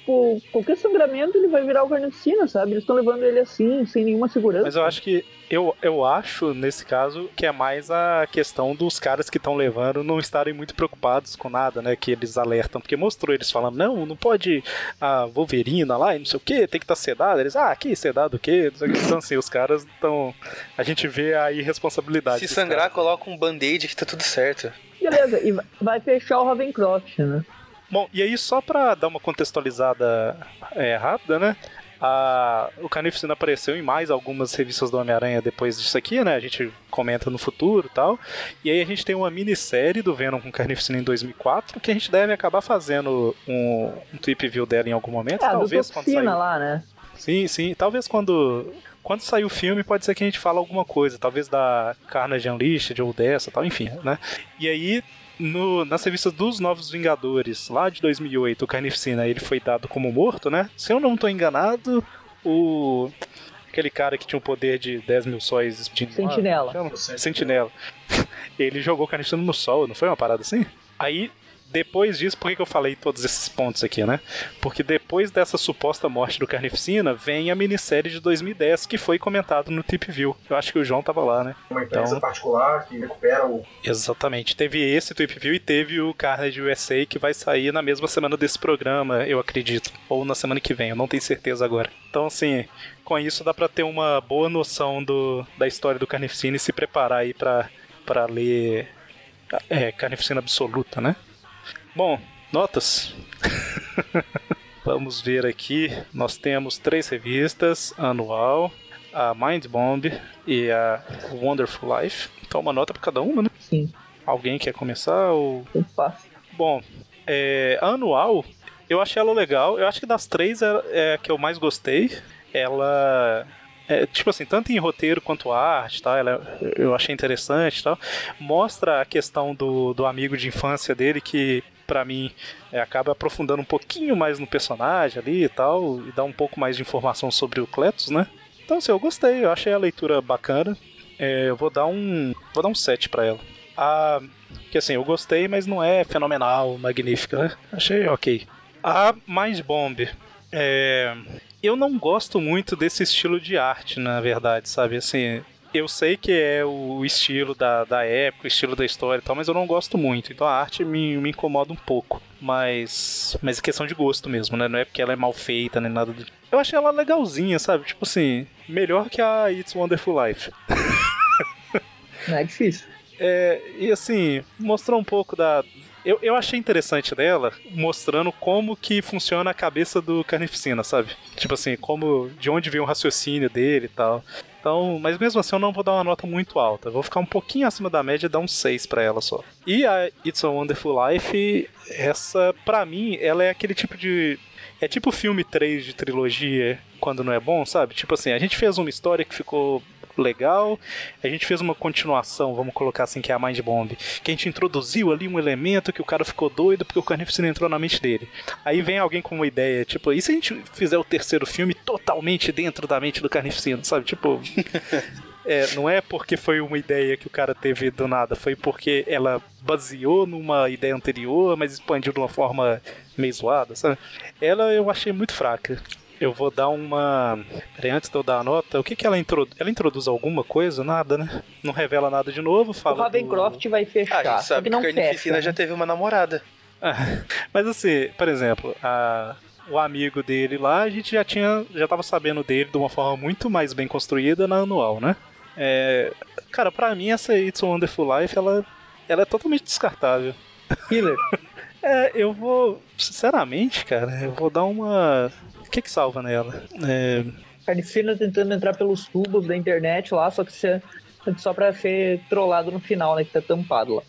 tipo, qualquer sangramento ele vai virar o Carnificina, sabe? Eles estão levando ele assim, sem nenhuma segurança. Mas eu acho que eu, eu acho, nesse caso, que é mais a questão dos caras que estão levando não estarem muito preocupados com nada, né? Que eles alertam, porque mostrou eles falando, não, não pode a Wolverina lá e não sei o que, tem que estar tá sedado. Eles, ah, que sedado o quê? Então, assim, os caras estão. A gente vê a irresponsabilidade. Se sangrar, cara. coloca um band-aid que tá tudo certo. Beleza, e vai fechar o Ravencroft, né? Bom, e aí só pra dar uma contextualizada é, rápida, né? A, o Carnificina apareceu em mais algumas revistas do Homem-Aranha depois disso aqui, né? A gente comenta no futuro e tal. E aí a gente tem uma minissérie do Venom com Carnificina em 2004, que a gente deve acabar fazendo um, um tweet view dela em algum momento. É, talvez quando sair... lá, né? Sim, sim. Talvez quando quando sair o filme, pode ser que a gente fale alguma coisa, talvez da Carnage Unleashed ou dessa, tal, enfim, né? E aí no, nas revistas dos Novos Vingadores, lá de 2008, o Carnificina ele foi dado como morto, né? Se eu não estou enganado, o aquele cara que tinha o poder de 10 mil sóis explodindo. Sentinela. Sentinela. ele jogou o Carnificina no sol, não foi uma parada assim? Aí depois disso, por que eu falei todos esses pontos aqui, né? Porque depois dessa suposta morte do Carnificina, vem a minissérie de 2010 que foi comentado no Tip View. Eu acho que o João tava lá, né? Uma empresa então... particular que recupera o. Exatamente. Teve esse Tip View e teve o Carnage USA que vai sair na mesma semana desse programa, eu acredito. Ou na semana que vem, eu não tenho certeza agora. Então, assim, com isso dá para ter uma boa noção do, da história do Carnificina e se preparar aí pra, pra ler é, Carnificina Absoluta, né? Bom, notas. Vamos ver aqui. Nós temos três revistas: anual, a Mind Bomb e a Wonderful Life. Então, uma nota para cada uma, né? Sim. Alguém quer começar? Ou... Fácil. Bom, é, a anual, eu achei ela legal. Eu acho que das três é, é a que eu mais gostei. Ela é, tipo assim, tanto em roteiro quanto arte, tá? Ela, eu achei interessante, tal. Mostra a questão do, do amigo de infância dele que para mim é, acaba aprofundando um pouquinho mais no personagem ali e tal, e dá um pouco mais de informação sobre o Cletus, né? Então, assim, eu gostei, eu achei a leitura bacana. É, eu vou dar um. Vou dar um 7 pra ela. A. Que assim, eu gostei, mas não é fenomenal, magnífica, né? Achei ok. A Mind Bomb. É, eu não gosto muito desse estilo de arte, na verdade, sabe? Assim, eu sei que é o estilo da, da época, o estilo da história e tal, mas eu não gosto muito. Então a arte me, me incomoda um pouco. Mas. Mas é questão de gosto mesmo, né? Não é porque ela é mal feita nem nada do. Eu achei ela legalzinha, sabe? Tipo assim, melhor que a It's Wonderful Life. Não é difícil. É, e assim, mostrou um pouco da, eu, eu achei interessante dela mostrando como que funciona a cabeça do Carnificina, sabe? Tipo assim, como de onde vem o raciocínio dele e tal. Então, mas mesmo assim eu não vou dar uma nota muito alta. Vou ficar um pouquinho acima da média e dar um 6 para ela só. E a It's a Wonderful Life, essa, para mim, ela é aquele tipo de. É tipo filme 3 de trilogia quando não é bom, sabe? Tipo assim, a gente fez uma história que ficou legal. A gente fez uma continuação, vamos colocar assim, que é a Mind Bomb, que a gente introduziu ali um elemento que o cara ficou doido porque o Carnificina entrou na mente dele. Aí vem alguém com uma ideia, tipo, e se a gente fizer o terceiro filme totalmente dentro da mente do Carnificina, sabe? Tipo. É, não é porque foi uma ideia que o cara teve do nada, foi porque ela baseou numa ideia anterior, mas expandiu de uma forma meio zoada, sabe? Ela eu achei muito fraca. Eu vou dar uma. Peraí, antes de eu dar a nota, o que, que ela introduz? Ela introduz alguma coisa? Nada, né? Não revela nada de novo. Fala o Ravencroft do... vai fechar. Ah, a gente sabe que, não que a Carnificina né? já teve uma namorada. Ah, mas assim, por exemplo, a, o amigo dele lá, a gente já tinha. já tava sabendo dele de uma forma muito mais bem construída na anual, né? É, cara, pra mim essa It's a Wonderful Life, ela, ela é totalmente descartável. Killer. é, eu vou. Sinceramente, cara, eu vou dar uma. O que que salva nela? É... Carnificina tentando entrar pelos tubos da internet lá, só que você só pra ser trollado no final, né? Que tá tampado lá.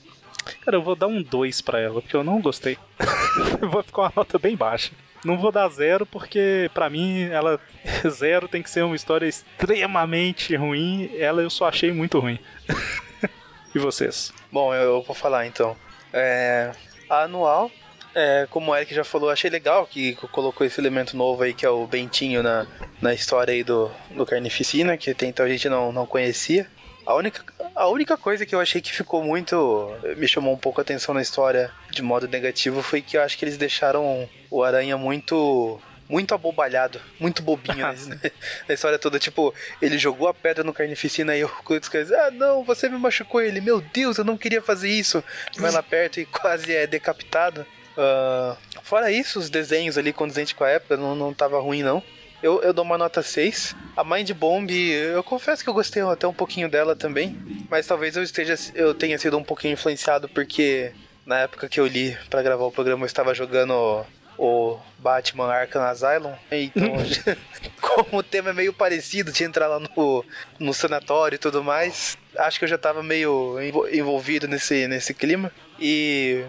Cara, eu vou dar um 2 pra ela, porque eu não gostei. vou ficar uma nota bem baixa. Não vou dar zero, porque para mim ela zero tem que ser uma história extremamente ruim. Ela eu só achei muito ruim. e vocês? Bom, eu vou falar então. É, a anual é, como o Eric já falou, achei legal que colocou esse elemento novo aí, que é o Bentinho na, na história aí do, do Carnificina, que até então a gente não, não conhecia. A única, a única coisa que eu achei que ficou muito. me chamou um pouco a atenção na história de modo negativo foi que eu acho que eles deixaram o Aranha muito muito abobalhado, muito bobinho né? na história toda. Tipo, ele jogou a pedra no carnificina e o Cleiton Ah, não, você me machucou ele. Meu Deus, eu não queria fazer isso. Vai lá perto e quase é decapitado. Uh, fora isso, os desenhos ali condizentes com a época não, não tava ruim, não. Eu, eu dou uma nota 6. A Mind Bomb, eu confesso que eu gostei até um pouquinho dela também. Mas talvez eu esteja eu tenha sido um pouquinho influenciado porque na época que eu li para gravar o programa eu estava jogando o Batman Arkham Asylum. Então, como o tema é meio parecido de entrar lá no, no sanatório e tudo mais, acho que eu já estava meio envolvido nesse, nesse clima. E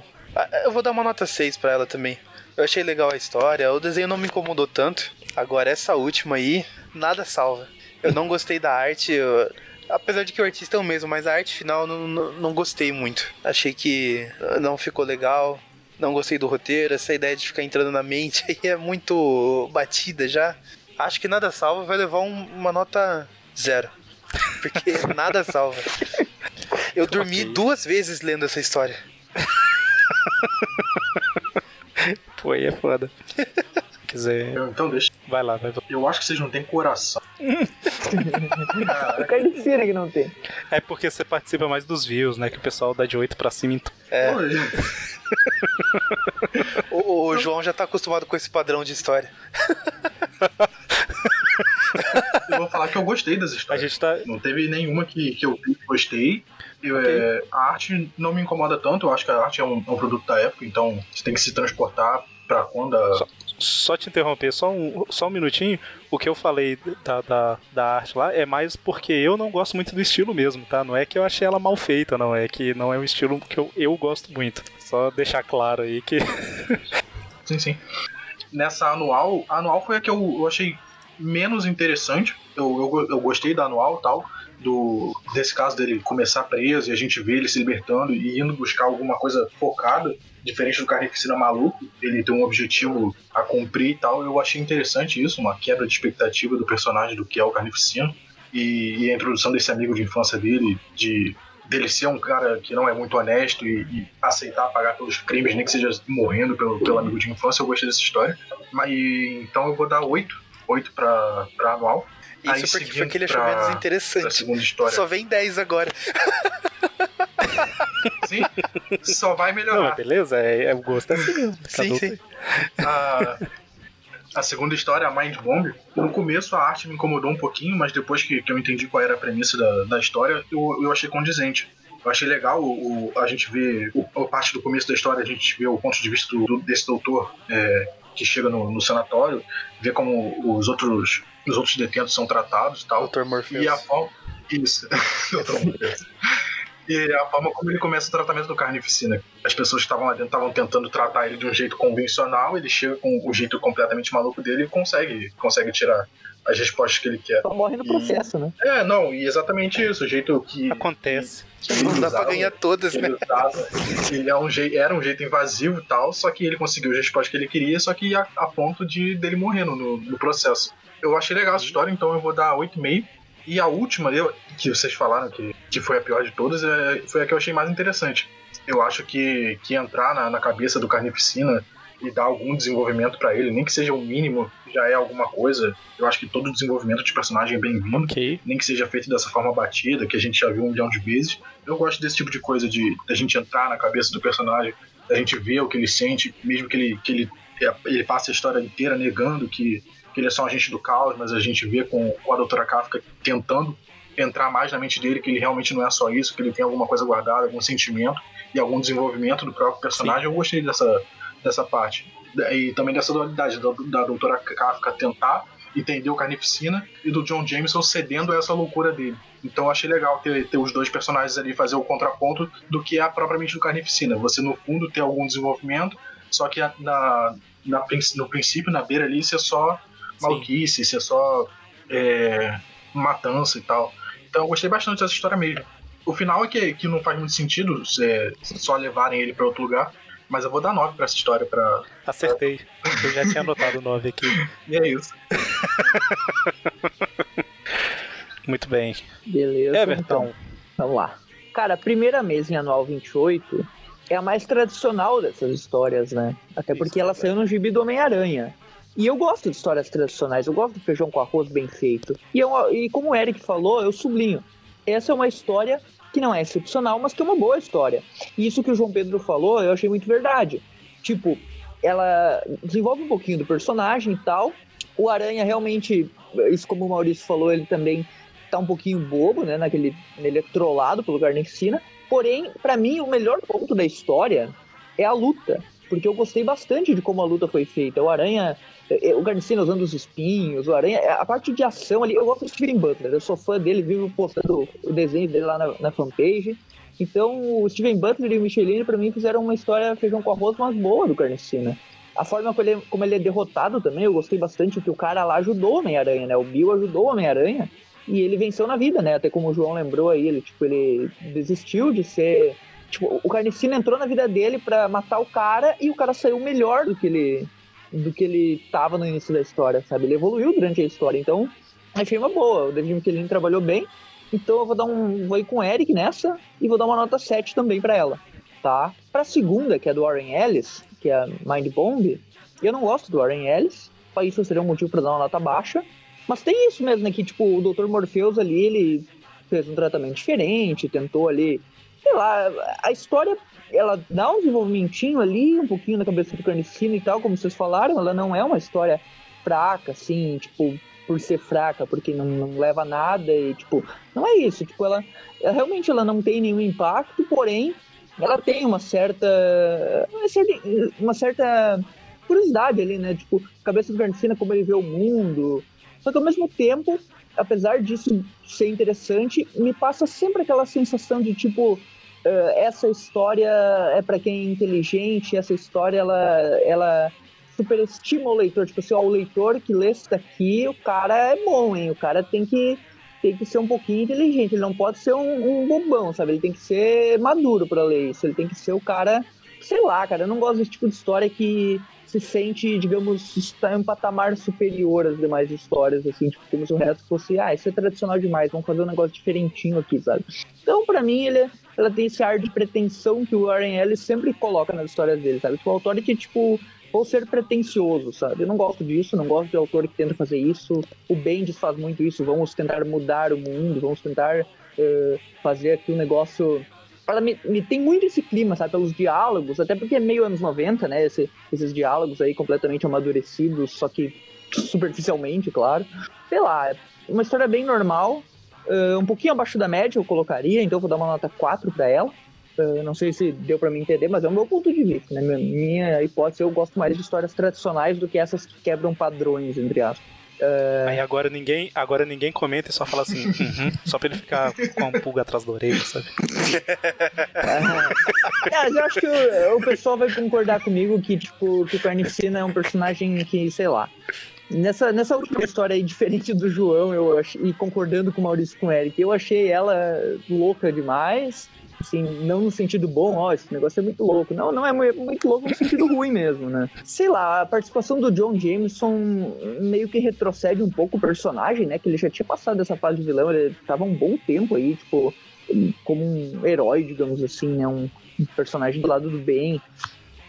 eu vou dar uma nota 6 para ela também. Eu achei legal a história, o desenho não me incomodou tanto. Agora, essa última aí, nada salva. Eu não gostei da arte, eu... apesar de que o artista é o mesmo, mas a arte final não, não, não gostei muito. Achei que não ficou legal, não gostei do roteiro, essa ideia de ficar entrando na mente aí é muito batida já. Acho que nada salva vai levar um, uma nota zero. Porque nada salva. Eu dormi okay. duas vezes lendo essa história. Pô, aí é foda quiser. Então deixa. Vai lá, vai. Eu acho que vocês não têm coração. o carniceiro que não tem. É porque você participa mais dos views, né? Que o pessoal dá de 8 pra cima. Então. É. o, o João já tá acostumado com esse padrão de história. eu vou falar que eu gostei das histórias. A gente tá... Não teve nenhuma que, que eu gostei. Eu, okay. é, a arte não me incomoda tanto, eu acho que a arte é um, é um produto da época, então você tem que se transportar pra quando a, só, só te interromper, só um, só um minutinho. O que eu falei da, da, da, arte lá é mais porque eu não gosto muito do estilo mesmo, tá? Não é que eu achei ela mal feita, não. É que não é um estilo que eu, eu gosto muito. Só deixar claro aí que. sim, sim. Nessa anual, a anual foi a que eu, eu achei menos interessante. Eu, eu, eu gostei da anual tal do desse caso dele começar preso e a gente vê ele se libertando e indo buscar alguma coisa focada, diferente do Carnificina maluco, ele tem um objetivo a cumprir e tal. Eu achei interessante isso, uma quebra de expectativa do personagem do que é o Carnificina e, e a introdução desse amigo de infância dele, de dele ser um cara que não é muito honesto e, e, aceitar pagar pelos crimes, nem que seja morrendo pelo, pelo amigo de infância, eu gostei dessa história. Mas, então eu vou dar 8, 8 para anual. Isso Aí, porque foi que ele achou menos interessante. Só vem 10 agora. Sim, só vai melhorar. Não, beleza, é, é, o gosto é assim mesmo. Sim, sim. A, a segunda história, a Mind Bomb, no começo a arte me incomodou um pouquinho, mas depois que, que eu entendi qual era a premissa da, da história, eu, eu achei condizente. Eu achei legal o, o a gente ver, o, a parte do começo da história, a gente vê o ponto de vista do, desse doutor é, que chega no, no sanatório, vê como os outros os outros detentos são tratados e tal. Dr. Morpheus. E a forma. Isso, Dr. Morpheus. E a forma como ele começa o tratamento do carnificina. As pessoas que estavam lá dentro estavam tentando tratar ele de um jeito convencional, ele chega com o jeito completamente maluco dele e consegue, consegue tirar as respostas que ele quer. Só morre no processo, né? É, não, e exatamente isso, o jeito que. Acontece. Não dá pra ganhar todas, né? Usava, ele é um jeito, era um jeito invasivo e tal, só que ele conseguiu as respostas que ele queria, só que a, a ponto de dele morrer no, no processo. Eu achei legal essa história, então eu vou dar 8,5. E a última, eu, que vocês falaram que, que foi a pior de todas, é, foi a que eu achei mais interessante. Eu acho que, que entrar na, na cabeça do Carnificina e dar algum desenvolvimento para ele, nem que seja o um mínimo, já é alguma coisa. Eu acho que todo desenvolvimento de personagem é bem-vindo, okay. nem que seja feito dessa forma batida, que a gente já viu um milhão de vezes. Eu gosto desse tipo de coisa, de a gente entrar na cabeça do personagem, a gente ver o que ele sente, mesmo que ele, que ele, ele passe a história inteira negando que que ele é só um agente do caos, mas a gente vê com, com a doutora Kafka tentando entrar mais na mente dele que ele realmente não é só isso, que ele tem alguma coisa guardada, algum sentimento e algum desenvolvimento do próprio personagem. Sim. Eu gostei dessa, dessa parte. E também dessa dualidade da, da doutora Kafka tentar entender o Carnificina e do John Jameson cedendo a essa loucura dele. Então eu achei legal ter, ter os dois personagens ali fazer o contraponto do que é propriamente do Carnificina. Você, no fundo, ter algum desenvolvimento, só que na, na, no princípio, na beira ali, você só maluquice, se é só é, matança e tal. Então eu gostei bastante dessa história mesmo. O final é que, que não faz muito sentido é, só levarem ele para outro lugar, mas eu vou dar 9 pra essa história. Pra, Acertei. Eu já tinha anotado 9 aqui. E é isso. muito bem. Beleza. Everton, então. Vamos lá. Cara, a primeira mesa em Anual 28 é a mais tradicional dessas histórias, né? Até porque ela saiu no gibi do Homem-Aranha. E eu gosto de histórias tradicionais, eu gosto do feijão com arroz bem feito. E, eu, e como o Eric falou, eu sublinho. Essa é uma história que não é excepcional, mas que é uma boa história. E isso que o João Pedro falou, eu achei muito verdade. Tipo, ela desenvolve um pouquinho do personagem e tal. O Aranha realmente, isso como o Maurício falou, ele também tá um pouquinho bobo, né? Naquele, ele é trollado pelo Garnicina. Porém, para mim, o melhor ponto da história é a luta. Porque eu gostei bastante de como a luta foi feita. O Aranha o Garnicina usando os espinhos, o Aranha, a parte de ação ali, eu gosto do Steven Butler, eu sou fã dele, vivo postando o desenho dele lá na, na fanpage. Então, o Steven Butler e o Michelin, para mim, fizeram uma história feijão com arroz mais boa do Carnicina. A forma como ele, como ele é derrotado também, eu gostei bastante, que o cara lá ajudou o Homem-Aranha, né? O Bill ajudou o Homem-Aranha e ele venceu na vida, né? Até como o João lembrou aí, ele, tipo, ele desistiu de ser... Tipo, o Carnicina entrou na vida dele para matar o cara e o cara saiu melhor do que ele do que ele tava no início da história, sabe? Ele evoluiu durante a história, então achei uma boa. O David Michelin trabalhou bem, então eu vou dar um. Vou ir com o Eric nessa e vou dar uma nota 7 também para ela, tá? Pra segunda, que é do Warren Ellis, que é Mind Bomb, eu não gosto do Warren Ellis, só isso seria um motivo para dar uma nota baixa. Mas tem isso mesmo, né? Que tipo, o Dr. Morpheus ali, ele fez um tratamento diferente, tentou ali. Sei lá, a história ela dá um desenvolvimentinho ali, um pouquinho na cabeça do Carnicino e tal, como vocês falaram, ela não é uma história fraca, assim, tipo, por ser fraca, porque não, não leva a nada e, tipo, não é isso, tipo, ela, ela, realmente ela não tem nenhum impacto, porém, ela tem uma certa, uma certa, uma certa curiosidade ali, né, tipo, cabeça do Carnicina, como ele vê o mundo, só que ao mesmo tempo, apesar disso ser interessante, me passa sempre aquela sensação de, tipo, essa história é para quem é inteligente, essa história ela, ela superestima o leitor. Tipo assim, ó, o leitor que lê isso daqui, o cara é bom, hein? O cara tem que, tem que ser um pouquinho inteligente, ele não pode ser um, um bobão, sabe? Ele tem que ser maduro para ler isso, ele tem que ser o cara, sei lá, cara, eu não gosto desse tipo de história que se sente, digamos, está em um patamar superior às demais histórias, assim, tipo, como se o resto fosse, ah, isso é tradicional demais, vamos fazer um negócio diferentinho aqui, sabe? Então, para mim, ele, ela tem esse ar de pretensão que o Warren Ellis sempre coloca nas histórias dele, sabe? Tipo, o autor que, tipo, vou ser pretencioso, sabe? Eu não gosto disso, não gosto de autor que tenta fazer isso. O Bendis faz muito isso, vamos tentar mudar o mundo, vamos tentar uh, fazer aqui um negócio ela me, me, tem muito esse clima, sabe, pelos diálogos, até porque é meio anos 90, né, esse, esses diálogos aí completamente amadurecidos, só que superficialmente, claro. Sei lá, é uma história bem normal, uh, um pouquinho abaixo da média eu colocaria, então eu vou dar uma nota 4 para ela. Uh, não sei se deu para mim entender, mas é o meu ponto de vista, né? Minha, minha hipótese, eu gosto mais de histórias tradicionais do que essas que quebram padrões, entre aspas. Uh... Aí agora ninguém, agora ninguém comenta e só fala assim, uhum", só pra ele ficar com uma pulga atrás da orelha, sabe? é, eu acho que o, o, pessoal vai concordar comigo que, tipo, que o Carnificina é um personagem que, sei lá. Nessa, nessa última história aí, diferente do João, eu achei, e concordando com o Maurício e com o Eric, eu achei ela louca demais assim, não no sentido bom, ó, esse negócio é muito louco. Não, não é muito louco no sentido ruim mesmo, né? Sei lá, a participação do John Jameson meio que retrocede um pouco o personagem, né? Que ele já tinha passado essa fase de vilão, ele tava um bom tempo aí, tipo, como um herói, digamos assim, né? Um, um personagem do lado do bem.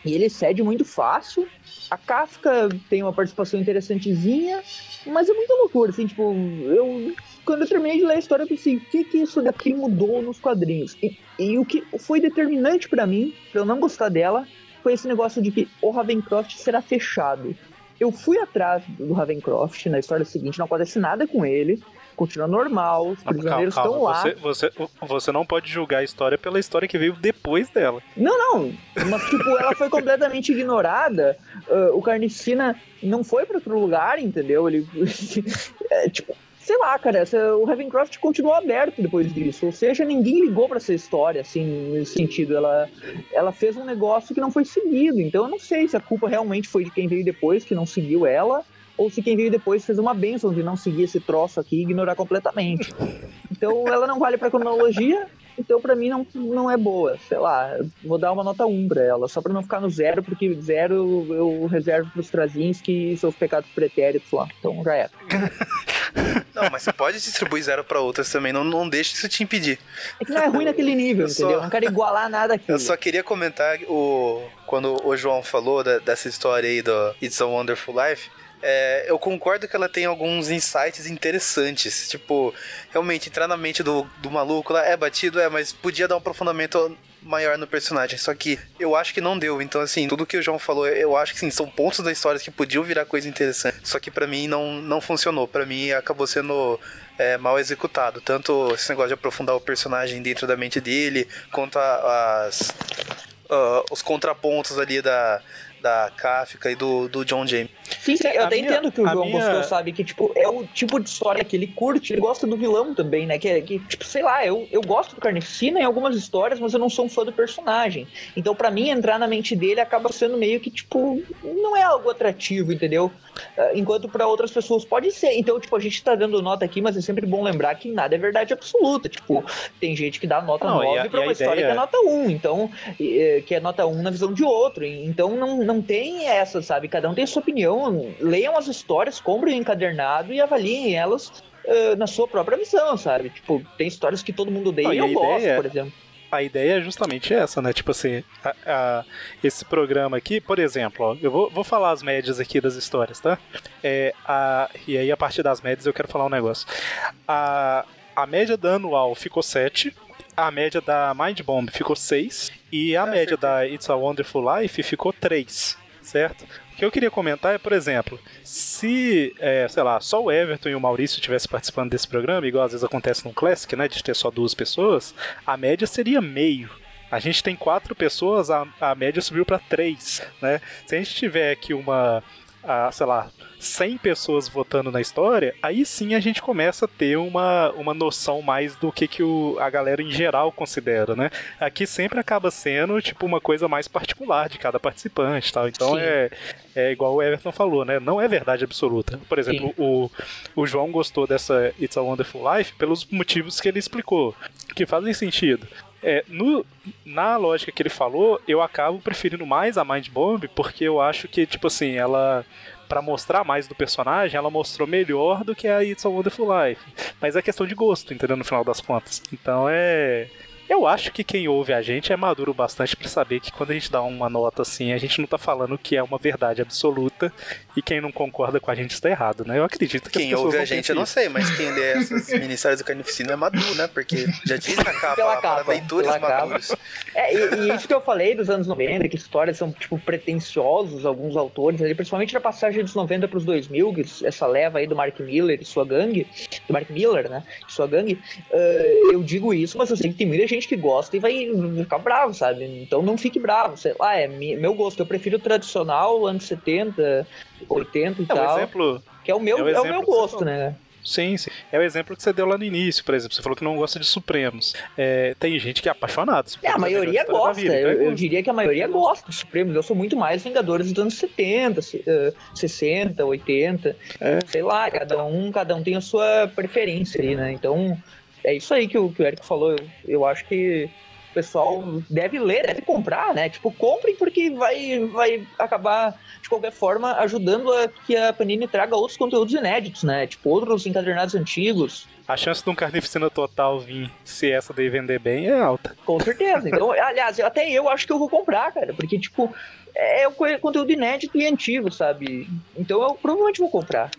E ele cede muito fácil. A Kafka tem uma participação interessantezinha, mas é muita loucura, assim, tipo, eu quando eu terminei de ler a história, eu pensei, o que que isso daqui mudou nos quadrinhos? E, e o que foi determinante para mim, pra eu não gostar dela, foi esse negócio de que o Ravencroft será fechado. Eu fui atrás do Ravencroft na história seguinte, não acontece nada com ele, continua normal, os prisioneiros estão lá. Você, você, não pode julgar a história pela história que veio depois dela. Não, não. Mas, tipo, ela foi completamente ignorada. Uh, o Carnicina não foi para outro lugar, entendeu? Ele. é, tipo, sei lá, cara, o Ravencroft continuou aberto depois disso. Ou seja, ninguém ligou para essa história, assim, nesse sentido. Ela, ela fez um negócio que não foi seguido. Então eu não sei se a culpa realmente foi de quem veio depois, que não seguiu ela, ou se quem veio depois fez uma benção de não seguir esse troço aqui e ignorar completamente. Então ela não vale pra cronologia, Então, para mim, não, não é boa. Sei lá, vou dar uma nota 1 pra ela, só pra não ficar no zero, porque zero eu reservo pros Trazinski e seus pecados pretéritos lá. Então já era. Não, mas você pode distribuir zero para outras também, não, não deixe isso te impedir. É que não é ruim naquele nível, eu entendeu? Só... Não quero igualar nada aqui. Eu só queria comentar o quando o João falou da, dessa história aí do It's a Wonderful Life. É, eu concordo que ela tem alguns insights interessantes. Tipo, realmente entrar na mente do, do maluco lá é batido, é, mas podia dar um aprofundamento maior no personagem. Só que eu acho que não deu. Então, assim, tudo que o João falou, eu acho que sim, são pontos da história que podiam virar coisa interessante. Só que para mim não, não funcionou. para mim acabou sendo é, mal executado. Tanto esse negócio de aprofundar o personagem dentro da mente dele, quanto a, as. Uh, os contrapontos ali da, da Kafka e do, do John James. Sim, sim, eu até minha, entendo que o João minha... gostou, sabe? Que, tipo, é o tipo de história que ele curte, ele gosta do vilão também, né? Que, é, que tipo, sei lá, eu, eu gosto do Carnificina em algumas histórias, mas eu não sou um fã do personagem. Então, para mim, entrar na mente dele acaba sendo meio que, tipo, não é algo atrativo, entendeu? Ah, enquanto para outras pessoas pode ser. Então, tipo, a gente tá dando nota aqui, mas é sempre bom lembrar que nada é verdade absoluta. Tipo, tem gente que dá nota não, 9 a, pra uma história ideia... que é nota 1, então, que é nota 1 na visão de outro. Então, não, não tem essa, sabe? Cada um tem sua opinião. Leiam as histórias, comprem o encadernado e avaliem elas uh, na sua própria visão, sabe? Tipo, tem histórias que todo mundo odeia e eu gosto, por exemplo a ideia é justamente essa, né? Tipo assim, a, a, esse programa aqui, por exemplo, ó, eu vou, vou falar as médias aqui das histórias, tá? É, a, e aí, a partir das médias, eu quero falar um negócio. A, a média da anual ficou 7, a média da Mind Bomb ficou 6 e a é, média da It's a Wonderful Life ficou 3, certo? O que eu queria comentar é, por exemplo, se, é, sei lá, só o Everton e o Maurício tivessem participando desse programa, igual às vezes acontece no Classic, né, de ter só duas pessoas, a média seria meio. A gente tem quatro pessoas, a, a média subiu para três, né? Se a gente tiver aqui uma, a, sei lá, 100 pessoas votando na história, aí sim a gente começa a ter uma, uma noção mais do que, que o, a galera em geral considera, né? Aqui sempre acaba sendo, tipo, uma coisa mais particular de cada participante tal. Então é, é igual o Everton falou, né? Não é verdade absoluta. Por exemplo, o, o João gostou dessa It's a Wonderful Life pelos motivos que ele explicou, que fazem sentido. É, no, na lógica que ele falou, eu acabo preferindo mais a Mind Bomb porque eu acho que, tipo assim, ela para mostrar mais do personagem, ela mostrou melhor do que a It's a Wonderful Life. Mas é questão de gosto, entendeu? No final das contas. Então é. Eu acho que quem ouve a gente é maduro bastante para saber que quando a gente dá uma nota assim, a gente não tá falando que é uma verdade absoluta e quem não concorda com a gente está errado, né? Eu acredito que Quem ouve a gente eu não sei, mas quem lê essas ministérios do Carnificina é maduro, né? Porque já diz na capa, pela capa, para leitores maduros. É, e, e, isso que eu falei dos anos 90, que histórias são, tipo, pretensiosos, alguns autores, ali, principalmente na passagem dos 90 pros 2000, essa leva aí do Mark Miller e sua gangue, do Mark Miller, né? E sua gangue, uh, eu digo isso, mas eu sei que tem muita gente que gosta e vai ficar bravo, sabe? Então não fique bravo, sei lá, é meu gosto. Eu prefiro o tradicional, anos 70, 80 e é, tal. Exemplo, que é o meu, é o, é o meu gosto, né? Sim, sim. É o exemplo que você deu lá no início, por exemplo. Você falou que não gosta de Supremos. É, tem gente que é apaixonada. É, a maioria gosta. Vida, eu, então eu, diria que a maioria gosta de Supremos. Eu sou muito mais Vingadores dos anos 70, 60, 80. É. Sei lá, cada um, cada um tem a sua preferência aí, né? Então, é isso aí que o, que o Eric falou. Eu, eu acho que o pessoal deve ler, deve comprar, né? Tipo, comprem porque vai, vai acabar, de qualquer forma, ajudando a que a Panini traga outros conteúdos inéditos, né? Tipo, outros encadernados antigos. A chance de um Carnificina Total vir, se essa daí vender bem, é alta. Com certeza. Então, aliás, até eu acho que eu vou comprar, cara, porque, tipo, é o conteúdo inédito e antigo, sabe? Então eu provavelmente vou comprar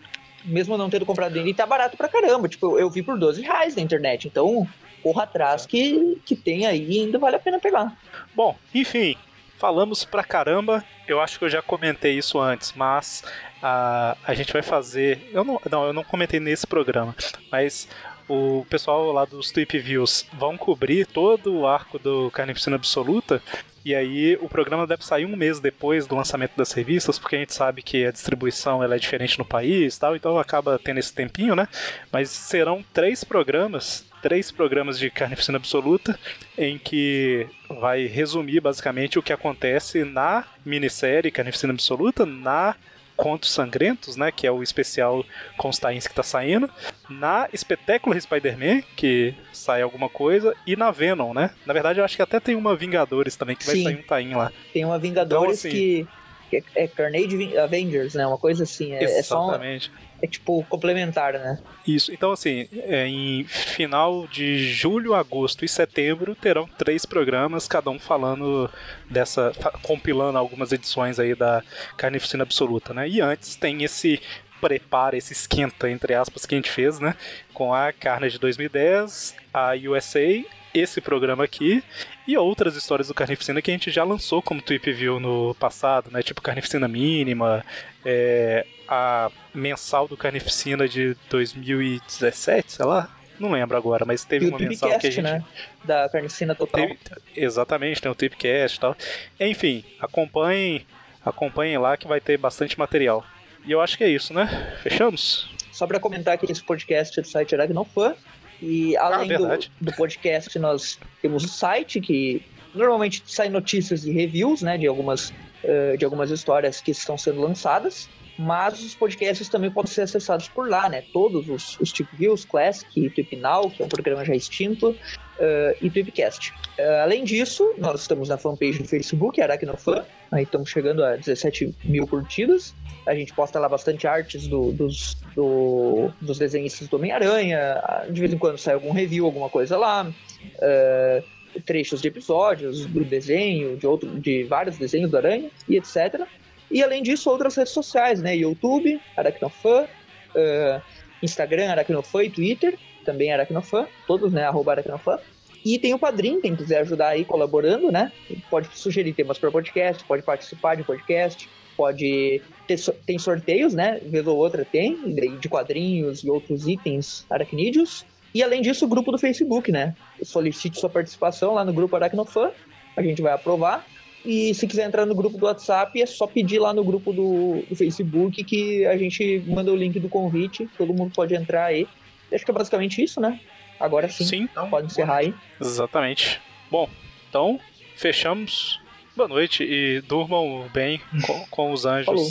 mesmo não tendo comprado ele, tá barato pra caramba. Tipo, eu vi por 12 reais na internet. Então, corra atrás que, que tem aí e ainda vale a pena pegar. Bom, enfim, falamos pra caramba. Eu acho que eu já comentei isso antes, mas a, a gente vai fazer. Eu não, não, eu não comentei nesse programa, mas o pessoal lá dos Tweep Views vão cobrir todo o arco do Carnificina Absoluta e aí o programa deve sair um mês depois do lançamento das revistas, porque a gente sabe que a distribuição ela é diferente no país tal, então acaba tendo esse tempinho, né? Mas serão três programas, três programas de Carnificina Absoluta, em que vai resumir basicamente o que acontece na minissérie Carnificina Absoluta, na Contos Sangrentos, né? Que é o especial com os tains que tá saindo. Na Espetáculo Spider-Man, que sai alguma coisa. E na Venom, né? Na verdade, eu acho que até tem uma Vingadores também, que vai Sim. sair um tain lá. Tem uma Vingadores então, assim, que é, é Carnage Avengers, né? Uma coisa assim. É, exatamente. É só é tipo complementar, né? Isso. Então, assim, é, em final de julho, agosto e setembro terão três programas, cada um falando dessa. compilando algumas edições aí da Carnificina Absoluta, né? E antes tem esse prepara, esse esquenta, entre aspas, que a gente fez, né? Com a Carnage de 2010, a USA esse programa aqui e outras histórias do Carnificina que a gente já lançou como Tweep View no passado, né? Tipo Carnificina Mínima, é, a mensal do Carnificina de 2017, sei lá. Não lembro agora, mas teve uma mensal que a gente. Né? Da Carnificina Total. Teve... Exatamente, tem o Tipcast e tal. Enfim, acompanhem, acompanhem lá que vai ter bastante material. E eu acho que é isso, né? Fechamos? Só para comentar que esse podcast é do site Aracnofan e além ah, do, do, podcast, nós temos o site que normalmente sai notícias e reviews, né, de algumas, uh, de algumas histórias que estão sendo lançadas. Mas os podcasts também podem ser acessados por lá, né? Todos os, os Tip Views, Classic, Tip Now, que é um programa já extinto, uh, e Tipcast. Uh, além disso, nós estamos na fanpage do Facebook, Aracnofan. Aí estamos chegando a 17 mil curtidas. A gente posta lá bastante artes do, dos, do, dos desenhistas do Homem-Aranha. De vez em quando sai algum review, alguma coisa lá. Uh, trechos de episódios do desenho, de, outro, de vários desenhos do Aranha e etc. E além disso, outras redes sociais, né? YouTube, Aracnofan, uh, Instagram, Aracnofan e Twitter, também Aracnofan, todos, né? Arroba Aracnofan. E tem o Padrim, quem quiser ajudar aí colaborando, né? Pode sugerir temas para podcast, pode participar de podcast, pode ter tem sorteios, né? Vez ou outra tem, de quadrinhos e outros itens aracnídeos. E além disso, o grupo do Facebook, né? Solicite sua participação lá no grupo Aracnofan, a gente vai aprovar. E se quiser entrar no grupo do WhatsApp, é só pedir lá no grupo do, do Facebook que a gente manda o link do convite, todo mundo pode entrar aí. Acho que é basicamente isso, né? Agora sim, sim. Então, pode encerrar aí. Exatamente. Bom, então fechamos. Boa noite e durmam bem com, com os anjos. Falou.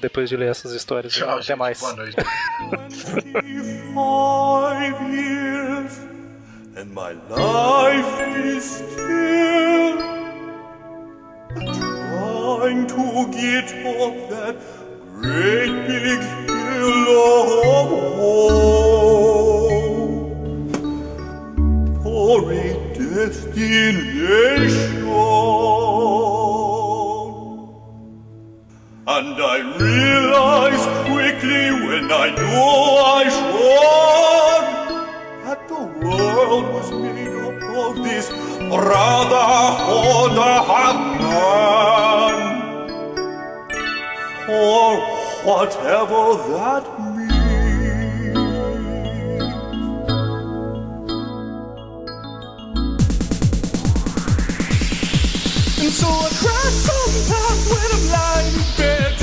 Depois de ler essas histórias. Tchau, Até gente, mais. Boa noite. and my life is still trying to get off that great big hill of woe for a destination. And I realized quickly when I knew I should that the world was made up of this of man. For whatever that means. And so I cry sometimes when I'm lying in bed